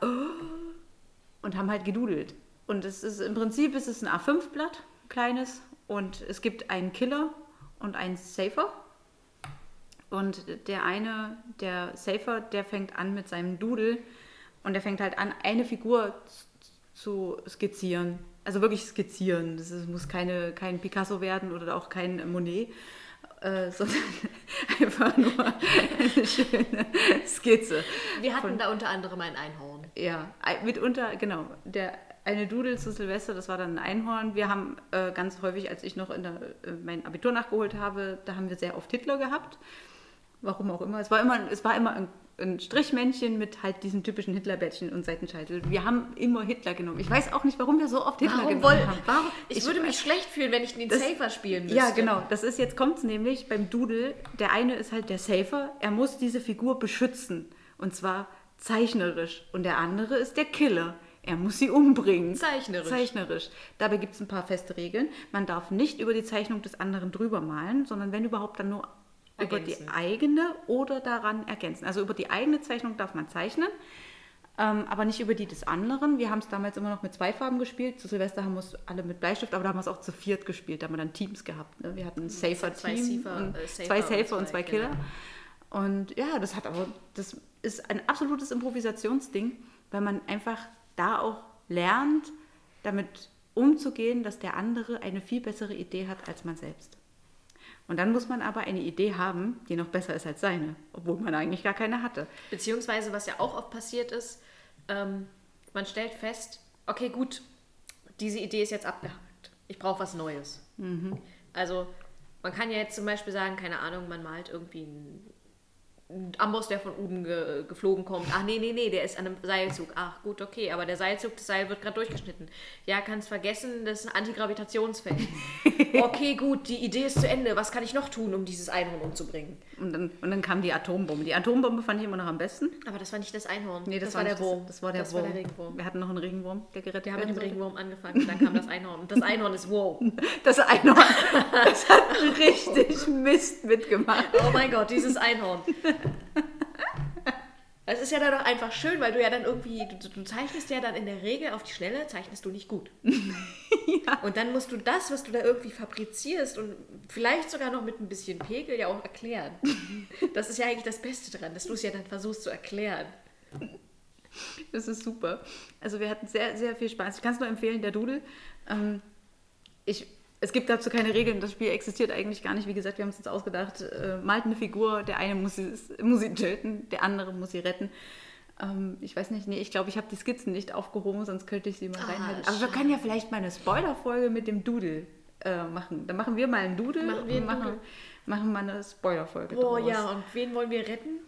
und haben halt gedudelt. Und es ist im Prinzip ist es ein A5-Blatt, ein kleines, und es gibt einen Killer und einen Safer. Und der eine, der Safer, der fängt an mit seinem Doodle und der fängt halt an, eine Figur zu skizzieren. Also wirklich skizzieren. Das ist, muss keine, kein Picasso werden oder auch kein Monet, äh, sondern einfach nur eine schöne Skizze. Wir hatten da unter anderem ein Einhorn. Ja, mitunter, genau. Der eine Dudel zu Silvester, das war dann ein Einhorn. Wir haben äh, ganz häufig, als ich noch der, äh, mein Abitur nachgeholt habe, da haben wir sehr oft Hitler gehabt. Warum auch immer. Es war immer, es war immer ein, ein Strichmännchen mit halt diesen typischen Hitlerbändchen und Seitenscheitel. Wir haben immer Hitler genommen. Ich weiß auch nicht, warum wir so oft Hitler Warum genommen woll, haben. warum? Ich, würde mich schlecht fühlen, wenn ich den Das- Safer spielen müsste. Ja, genau. Das ist jetzt kommt's nämlich beim Doodle. Der eine ist halt der Safer. Er muss diese Figur beschützen und zwar zeichnerisch. Und der andere ist der Killer. Er muss sie umbringen. Zeichnerisch. Zeichnerisch. Dabei gibt es ein paar feste Regeln. Man darf nicht über die Zeichnung des anderen drüber malen, sondern wenn überhaupt dann nur über Ergänzen. die eigene oder daran ergänzen. Also über die eigene Zeichnung darf man zeichnen. Ähm, aber nicht über die des anderen. Wir haben es damals immer noch mit zwei Farben gespielt. Zu Silvester haben wir es alle mit Bleistift, aber da haben wir es auch zu viert gespielt. Da haben wir dann Teams gehabt. Ne? Wir hatten ein Zwei Safer-Team, Safer, und äh, Safer zwei und Safer und zwei zwei Killer. Killer. Und ja, das hat aber, das ist ein absolutes Improvisationsding, weil man einfach da auch lernt, damit umzugehen, dass der andere eine viel bessere Idee hat als man selbst. Und dann muss man aber eine Idee haben, die noch besser ist als seine, obwohl man eigentlich gar keine hatte. Beziehungsweise, was ja auch oft passiert ist, ähm, man stellt fest, okay, gut, diese Idee ist jetzt abgehakt. Ich brauche was Neues. Also, man kann ja jetzt zum Beispiel sagen, keine Ahnung, man malt irgendwie ein Amboss, der von oben ge geflogen kommt. Ach nee, nee, nee, der ist an einem Seilzug. Ach gut, okay, aber der Seilzug, das Seil wird gerade durchgeschnitten. Ja, kannst vergessen, das ist ein Antigravitationsfeld. okay, gut, die Idee ist zu Ende. Was kann ich noch tun, um dieses Einhorn umzubringen? Und dann, und dann kam die Atombombe. Die Atombombe fand ich immer noch am besten. Aber das war nicht das Einhorn. Nee, das, war, der Wurm. Das, das war der das Wurm. War der Regenwurm. Wir hatten noch einen Regenwurm, der gerettet Wir haben mit dem. Regenwurm angefangen und dann kam das Einhorn. Und das Einhorn ist wow. Das Einhorn, das hat richtig Mist mitgemacht. Oh mein Gott, dieses Einhorn. Es ist ja dann doch einfach schön, weil du ja dann irgendwie, du, du zeichnest ja dann in der Regel auf die Schnelle, zeichnest du nicht gut. Und dann musst du das, was du da irgendwie fabrizierst und vielleicht sogar noch mit ein bisschen Pegel ja auch erklären. Das ist ja eigentlich das Beste dran, dass du es ja dann versuchst zu erklären. Das ist super. Also wir hatten sehr, sehr viel Spaß. Ich kann es nur empfehlen, der Doodle. Ähm, ich, es gibt dazu keine Regeln. Das Spiel existiert eigentlich gar nicht. Wie gesagt, wir haben es uns ausgedacht. Äh, malt eine Figur, der eine muss sie, muss sie töten, der andere muss sie retten. Ähm, ich weiß nicht, nee, ich glaube, ich habe die Skizzen nicht aufgehoben, sonst könnte ich sie mal Ah, reinhalten. Aber wir können ja vielleicht mal eine Spoilerfolge mit dem Doodle äh, machen. Dann machen wir mal einen Doodle Machen wir und machen, Doodle. machen mal eine Spoilerfolge Boah, draus. ja, und wen wollen wir retten?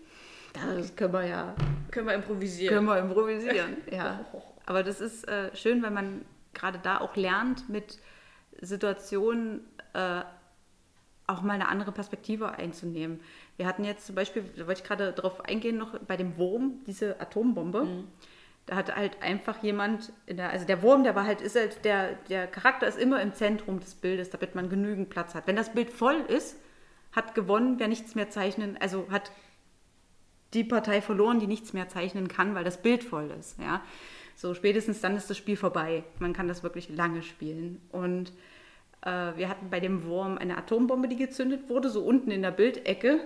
Das können wir ja Können wir improvisieren. können wir improvisieren, ja. Aber das ist äh, schön, weil man gerade da auch lernt, mit Situationen äh, auch mal eine andere Perspektive einzunehmen. Wir hatten jetzt zum Beispiel, da wollte ich gerade drauf eingehen, noch bei dem Wurm, diese Atombombe. Da hat halt einfach jemand, der, also der Wurm, der war halt, ist halt, der, der Charakter ist immer im Zentrum des Bildes, damit man genügend Platz hat. Wenn das Bild voll ist, hat gewonnen, wer nichts mehr zeichnen, also hat die Partei verloren, die nichts mehr zeichnen kann, weil das Bild voll ist. Ja? So spätestens dann ist das Spiel vorbei. Man kann das wirklich lange spielen. Und äh, wir hatten bei dem Wurm eine Atombombe, die gezündet wurde, so unten in der Bildecke.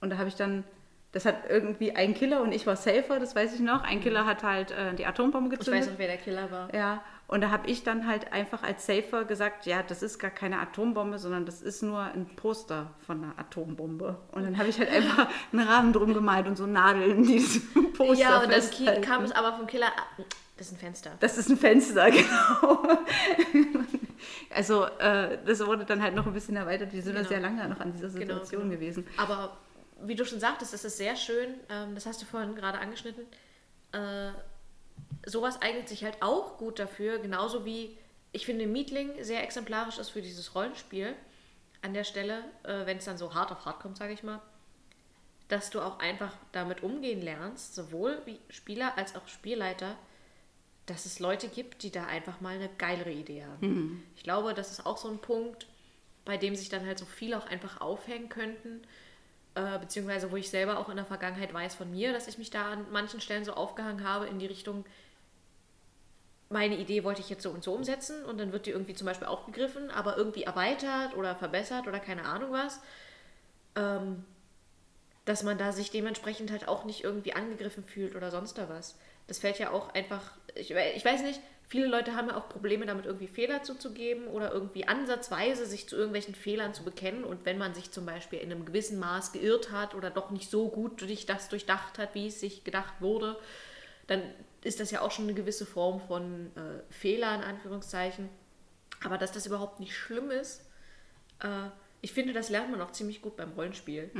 Und da habe ich dann, das hat irgendwie ein Killer und ich war Safer, das weiß ich noch. Ein Killer hat halt äh, die Atombombe Ich gezündet. weiß noch, wer der Killer war. Ja, und da habe ich dann halt einfach als Safer gesagt, ja, das ist gar keine Atombombe, sondern das ist nur ein Poster von einer Atombombe. Und dann habe ich halt einfach einen Rahmen drum gemalt und so Nadeln, die das Poster Ja, und festhalten. kam es aber vom Killer. Das ist ein Fenster. Das ist ein Fenster, genau. also äh, das wurde dann halt noch ein bisschen erweitert. Wir sind da Genau. sehr lange noch an dieser Genau, Situation genau. gewesen. Aber wie du schon sagtest, das ist sehr schön, ähm, das hast du vorhin gerade angeschnitten. Äh, sowas eignet sich halt auch gut dafür, genauso wie ich finde Meetling sehr exemplarisch ist für dieses Rollenspiel. An der Stelle, äh, wenn es dann so hart auf hart kommt, sage ich mal, dass du auch einfach damit umgehen lernst, sowohl wie Spieler als auch Spielleiter, dass es Leute gibt, die da einfach mal eine geilere Idee haben. Ich glaube, das ist auch so ein Punkt, bei dem sich dann halt so viele auch einfach aufhängen könnten, äh, beziehungsweise wo ich selber auch in der Vergangenheit weiß von mir, dass ich mich da an manchen Stellen so aufgehangen habe in die Richtung, meine Idee wollte ich jetzt so und so umsetzen und dann wird die irgendwie zum Beispiel aufgegriffen, aber irgendwie erweitert oder verbessert oder keine Ahnung was. Ähm, dass man da sich dementsprechend halt auch nicht irgendwie angegriffen fühlt oder sonst da was. Das fällt ja auch einfach, ich, ich weiß nicht, viele Leute haben ja auch Probleme damit, irgendwie Fehler zuzugeben oder irgendwie ansatzweise sich zu irgendwelchen Fehlern zu bekennen. Und wenn man sich zum Beispiel in einem gewissen Maß geirrt hat oder doch nicht so gut durch das durchdacht hat, wie es sich gedacht wurde, dann ist das ja auch schon eine gewisse Form von äh, Fehler in Anführungszeichen. Aber dass das überhaupt nicht schlimm ist, äh, ich finde, das lernt man auch ziemlich gut beim Rollenspiel.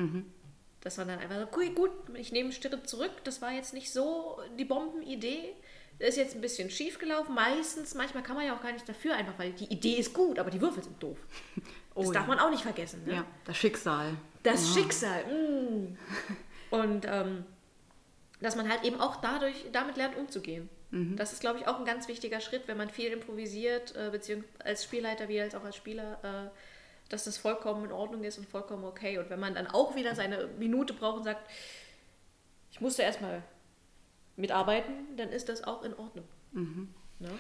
Dass man dann einfach so, okay, gut, ich nehme Schritt zurück, das war jetzt nicht so die Bombenidee. Das ist jetzt ein bisschen schief gelaufen. Meistens, manchmal kann man ja auch gar nicht dafür, einfach weil die Idee ist gut, aber die Würfel sind doof. Das Oh darf ja. man auch nicht vergessen. Ne? Ja, das Schicksal. Das Schicksal. Mm. Und ähm, dass man halt eben auch dadurch, damit lernt umzugehen. Das ist, glaube ich, auch ein ganz wichtiger Schritt, wenn man viel improvisiert, äh, beziehungsweise als Spielleiter wie als auch als Spieler, äh, dass das vollkommen in Ordnung ist und vollkommen okay. Und wenn man dann auch wieder seine Minute braucht und sagt, ich musste erstmal mitarbeiten, dann ist das auch in Ordnung. Ne?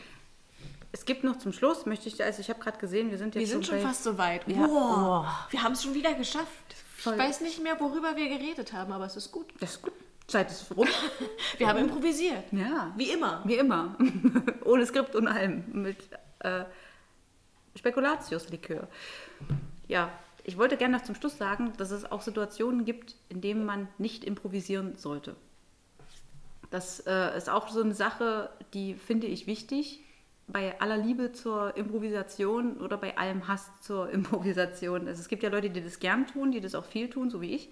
Es gibt noch zum Schluss, möchte ich, also ich habe gerade gesehen, wir sind jetzt Wir sind schon bei, fast so weit. Ja. Boah, wir haben es schon wieder geschafft. Voll. Ich weiß nicht mehr, worüber wir geredet haben, aber es ist gut. Das ist gut. Zeit ist rum. Wir haben improvisiert. ja. Wie immer. Wie immer. Ohne Skript und allem. Mit äh, Spekulatiuslikör. Ja, ich wollte gerne noch zum Schluss sagen, dass es auch Situationen gibt, in denen man nicht improvisieren sollte. Das äh, ist auch so eine Sache, die finde ich wichtig. Bei aller Liebe zur Improvisation oder bei allem Hass zur Improvisation. Also es gibt ja Leute, die das gern tun, die das auch viel tun, so wie ich.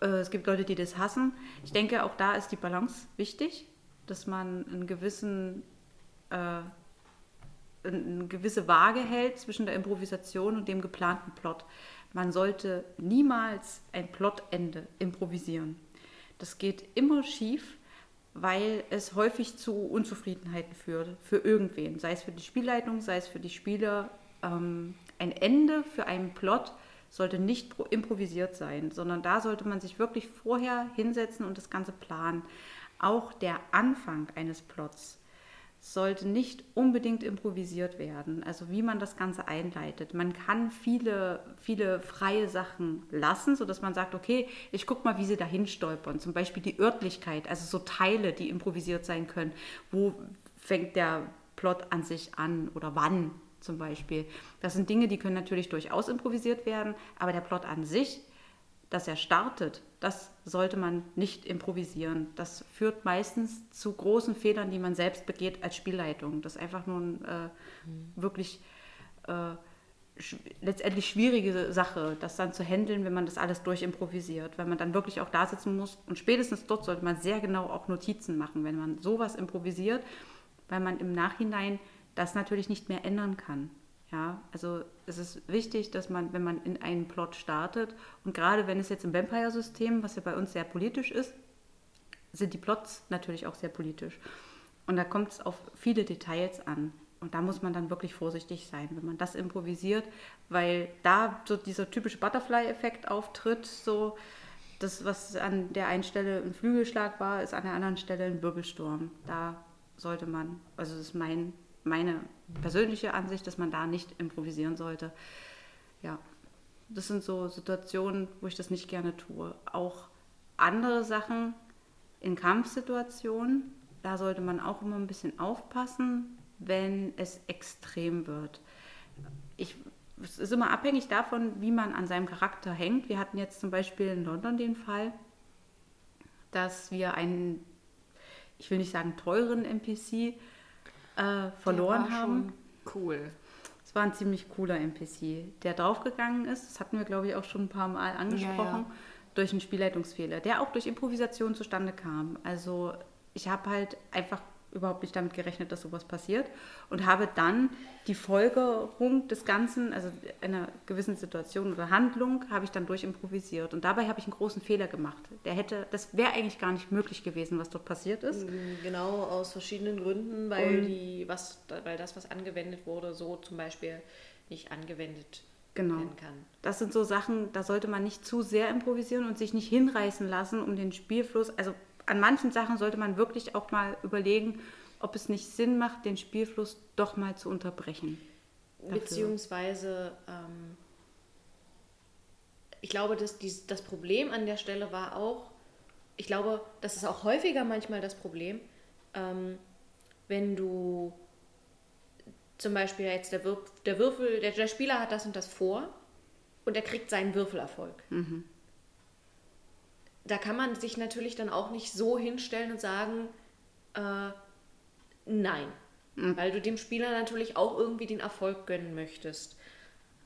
äh, es gibt Leute, die das hassen. Ich denke, auch da ist die Balance wichtig, dass man einen gewissen, äh, eine gewisse Waage hält zwischen der Improvisation und dem geplanten Plot. Man sollte niemals ein Plotende improvisieren. Das geht immer schief, weil es häufig zu Unzufriedenheiten führt für irgendwen, sei es für die Spielleitung, sei es für die Spieler. Ähm, ein Ende für einen Plot sollte nicht improvisiert sein, sondern da sollte man sich wirklich vorher hinsetzen und das Ganze planen. Auch der Anfang eines Plots sollte nicht unbedingt improvisiert werden. Also wie man das Ganze einleitet. Man kann viele, viele freie Sachen lassen, sodass man sagt, okay, ich gucke mal, wie sie dahin stolpern. Zum Beispiel die Örtlichkeit, also so Teile, die improvisiert sein können. Wo fängt der Plot an sich an oder wann zum Beispiel. Das sind Dinge, die können natürlich durchaus improvisiert werden, aber der Plot an sich, dass er startet, das sollte man nicht improvisieren. Das führt meistens zu großen Fehlern, die man selbst begeht als Spielleitung. Das ist einfach nur eine äh, wirklich äh, sch letztendlich schwierige Sache, das dann zu handeln, wenn man das alles durchimprovisiert, weil man dann wirklich auch da sitzen muss. Und spätestens dort sollte man sehr genau auch Notizen machen, wenn man sowas improvisiert, weil man im Nachhinein das natürlich nicht mehr ändern kann. Ja, also es ist wichtig, dass man, wenn man in einen Plot startet, und gerade wenn es jetzt im Vampire-System, was ja bei uns sehr politisch ist, sind die Plots natürlich auch sehr politisch. Und da kommt es auf viele Details an. Und da muss man dann wirklich vorsichtig sein, wenn man das improvisiert, weil da so dieser typische Butterfly-Effekt auftritt, so das, was an der einen Stelle ein Flügelschlag war, ist an der anderen Stelle ein Wirbelsturm. Da sollte man, also das ist mein meine persönliche Ansicht, dass man da nicht improvisieren sollte. Ja, das sind so Situationen, wo ich das nicht gerne tue. Auch andere Sachen in Kampfsituationen, da sollte man auch immer ein bisschen aufpassen, wenn es extrem wird. Ich, es ist immer abhängig davon, wie man an seinem Charakter hängt. Wir hatten jetzt zum Beispiel in London den Fall, dass wir einen, ich will nicht sagen teuren NPC, äh, verloren haben. cool. Es war ein ziemlich cooler NPC, der draufgegangen ist. Das hatten wir, glaube ich, auch schon ein paar Mal angesprochen. Ja, ja. Durch einen Spielleitungsfehler, der auch durch Improvisation zustande kam. Also ich habe halt einfach überhaupt nicht damit gerechnet, dass sowas passiert und habe dann die Folgerung des Ganzen, also einer gewissen Situation oder Handlung, habe ich dann durchimprovisiert und dabei habe ich einen großen Fehler gemacht. Der hätte, das wäre eigentlich gar nicht möglich gewesen, was dort passiert ist. Mm, genau aus verschiedenen Gründen, weil und, die, was, weil das, was angewendet wurde, so zum Beispiel nicht angewendet genau. werden kann. Das sind so Sachen, da sollte man nicht zu sehr improvisieren und sich nicht hinreißen lassen, um den Spielfluss, also an manchen Sachen sollte man wirklich auch mal überlegen, ob es nicht Sinn macht, den Spielfluss doch mal zu unterbrechen. Dafür. Beziehungsweise, ähm, ich glaube, dass dies, das Problem an der Stelle war auch, ich glaube, das ist auch häufiger manchmal das Problem, ähm, wenn du zum Beispiel jetzt der, Würf, der Würfel, der, der, Spieler hat das und das vor und er kriegt seinen Würfelerfolg. Mhm da kann man sich natürlich dann auch nicht so hinstellen und sagen, äh, nein. Mhm. Weil du dem Spieler natürlich auch irgendwie den Erfolg gönnen möchtest.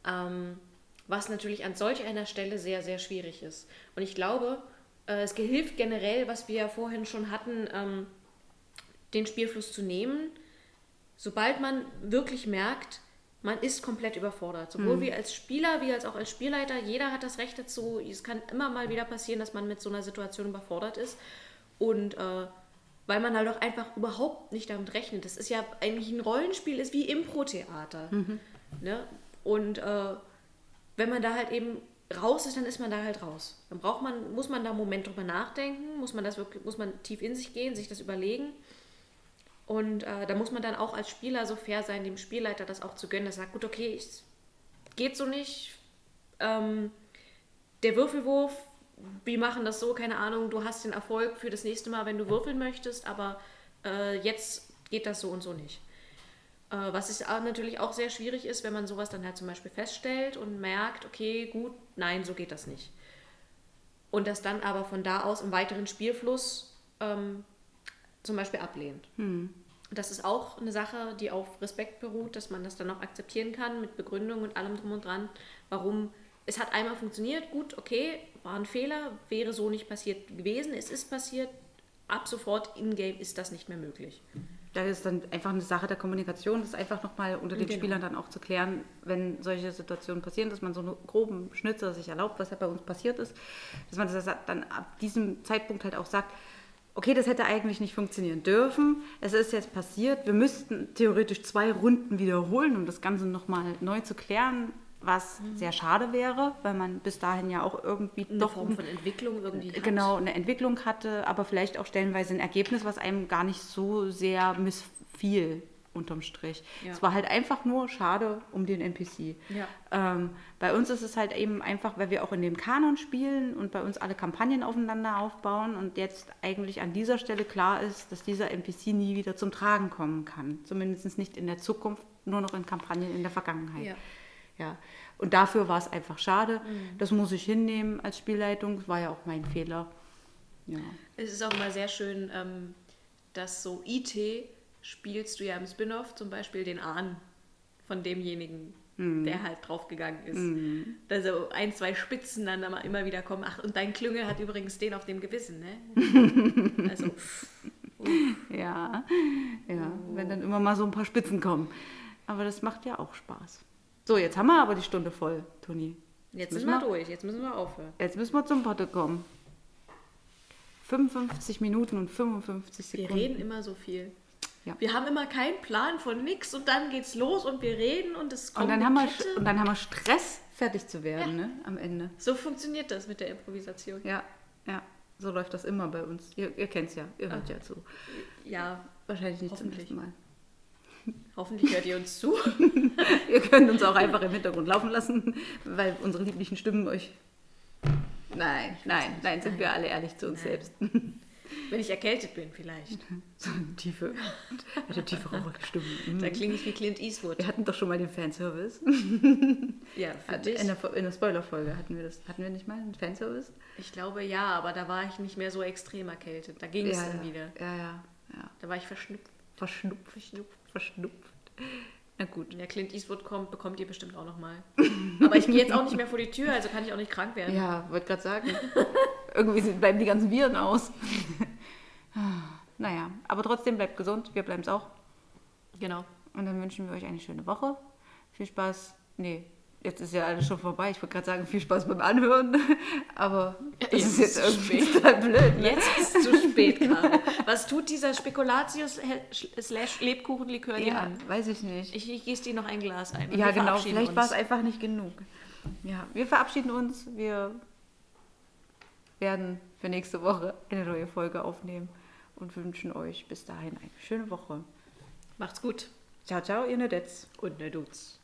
Ähm, was natürlich an solch einer Stelle sehr, sehr schwierig ist. Und ich glaube, äh, es hilft generell, was wir ja vorhin schon hatten, ähm, den Spielfluss zu nehmen. Sobald man wirklich merkt, man ist komplett überfordert. Sowohl mhm. wie als Spieler, wie als auch als Spielleiter. Jeder hat das Recht dazu. Es kann immer mal wieder passieren, dass man mit so einer Situation überfordert ist. Und äh, weil man halt auch einfach überhaupt nicht damit rechnet. Das ist ja eigentlich ein Rollenspiel, ist wie Impro-Theater. Mhm. Ne? Und äh, wenn man da halt eben raus ist, dann ist man da halt raus. Dann braucht man, muss man da einen Moment drüber nachdenken, muss man das wirklich, muss man tief in sich gehen, sich das überlegen und äh, da muss man dann auch als Spieler so fair sein, dem Spielleiter das auch zu gönnen. Er sagt, gut, okay, es geht so nicht. Ähm, der Würfelwurf, wir machen das so, keine Ahnung, du hast den Erfolg für das nächste Mal, wenn du würfeln möchtest, aber äh, jetzt geht das so und so nicht. Äh, was ist natürlich auch sehr schwierig ist, wenn man sowas dann halt zum Beispiel feststellt und merkt, okay, gut, nein, so geht das nicht. Und das dann aber von da aus im weiteren Spielfluss ähm, zum Beispiel ablehnt. Hm. Das ist auch eine Sache, die auf Respekt beruht, dass man das dann auch akzeptieren kann mit Begründung und allem drum und dran, warum es hat einmal funktioniert, gut, okay, war ein Fehler, wäre so nicht passiert gewesen, es ist passiert, ab sofort in-game ist das nicht mehr möglich. Da ist dann einfach eine Sache der Kommunikation, das einfach nochmal unter den Genau. Spielern dann auch zu klären, wenn solche Situationen passieren, dass man so einen groben Schnitzer sich erlaubt, was ja bei uns passiert ist, dass man das dann ab diesem Zeitpunkt halt auch sagt, okay, das hätte eigentlich nicht funktionieren dürfen, es ist jetzt passiert, wir müssten theoretisch zwei Runden wiederholen, um das Ganze nochmal neu zu klären, was sehr schade wäre, weil man bis dahin ja auch irgendwie Eine doch Form von Entwicklung irgendwie hat. genau eine Entwicklung hatte, aber vielleicht auch stellenweise ein Ergebnis, was einem gar nicht so sehr missfiel unterm Strich. Ja. Es war halt einfach nur schade um den NPC. Ja. Ähm, bei uns ist es halt eben einfach, weil wir auch in dem Kanon spielen und bei uns alle Kampagnen aufeinander aufbauen und jetzt eigentlich an dieser Stelle klar ist, dass dieser NPC nie wieder zum Tragen kommen kann. Zumindest nicht in der Zukunft, nur noch in Kampagnen in der Vergangenheit. Ja. Ja. Und dafür war es einfach schade. Mhm. Das muss ich hinnehmen als Spielleitung. Das war ja auch mein Fehler. Ja. Es ist auch mal sehr schön, ähm, dass so IT spielst du ja im Spin-off zum Beispiel den Ahn von demjenigen, der halt draufgegangen ist. Da so ein, zwei Spitzen dann immer- wieder kommen. Ach, und dein Klüngel hat übrigens den auf dem Gewissen, ne? Also, Ja, ja, wenn dann immer mal so ein paar Spitzen kommen. Aber das macht ja auch Spaß. So, jetzt haben wir aber die Stunde voll, Toni. jetzt müssen sind wir wir- durch, jetzt müssen wir aufhören. Jetzt müssen wir zum Potte kommen. 55 Minuten und 55 Wir Sekunden. reden immer so viel. Ja. Wir haben immer keinen Plan von nix und dann geht's los und wir reden und es kommt und, dann haben wir, und dann haben wir Stress, fertig zu werden, ne, am Ende. So funktioniert das mit der Improvisation. Ja, ja, so läuft das immer bei uns. Ihr, ihr kennt es ja, ihr hört ja zu. Ja, Wahrscheinlich nicht zum ersten Mal. hoffentlich hört ihr uns zu. Ihr könnt uns auch einfach im Hintergrund laufen lassen, weil unsere lieblichen Stimmen euch. Nein, nein, nein, sind wir alle ehrlich zu uns Nein. selbst. Wenn ich erkältet bin, vielleicht. So eine tiefe, eine tiefe Stimme. Mhm. Da klinge ich wie Clint Eastwood. Wir hatten doch schon mal den Fanservice. Ja, für Hat- dich. In der, in der Spoiler-Folge hatten wir das. Hatten wir nicht mal einen Fanservice? Ich glaube ja, aber da war ich nicht mehr so extrem erkältet. Da ging es ja, dann ja. wieder. Ja, ja, ja. Da war ich verschnupft. Verschnupft, verschnupft, verschnupft. Na gut. Wenn der Clint Eastwood kommt, bekommt ihr bestimmt auch nochmal. Aber ich gehe jetzt auch nicht mehr vor die Tür, also kann ich auch nicht krank werden. Ja, wollte gerade sagen. Irgendwie bleiben die ganzen Viren aus. Naja, aber trotzdem bleibt gesund. Wir bleiben es auch. Genau. Und dann wünschen wir euch eine schöne Woche. Viel Spaß. Nee, jetzt ist ja alles schon vorbei. Ich wollte gerade sagen, viel Spaß beim Anhören. Aber das Jetzt ist jetzt irgendwie total blöd. Ne? Jetzt ist es zu spät gerade. Was tut dieser Spekulatius slash Lebkuchenlikör dir Ja, an? weiß ich nicht. Ich, ich gieße dir noch ein Glas ein. ja, genau. Vielleicht war es einfach nicht genug. Ja, wir verabschieden uns. Wir werden für nächste Woche eine neue Folge aufnehmen und wünschen euch bis dahin eine schöne Woche. Macht's gut. Ciao, ciao, ihr Nedets. Und ne Dutz.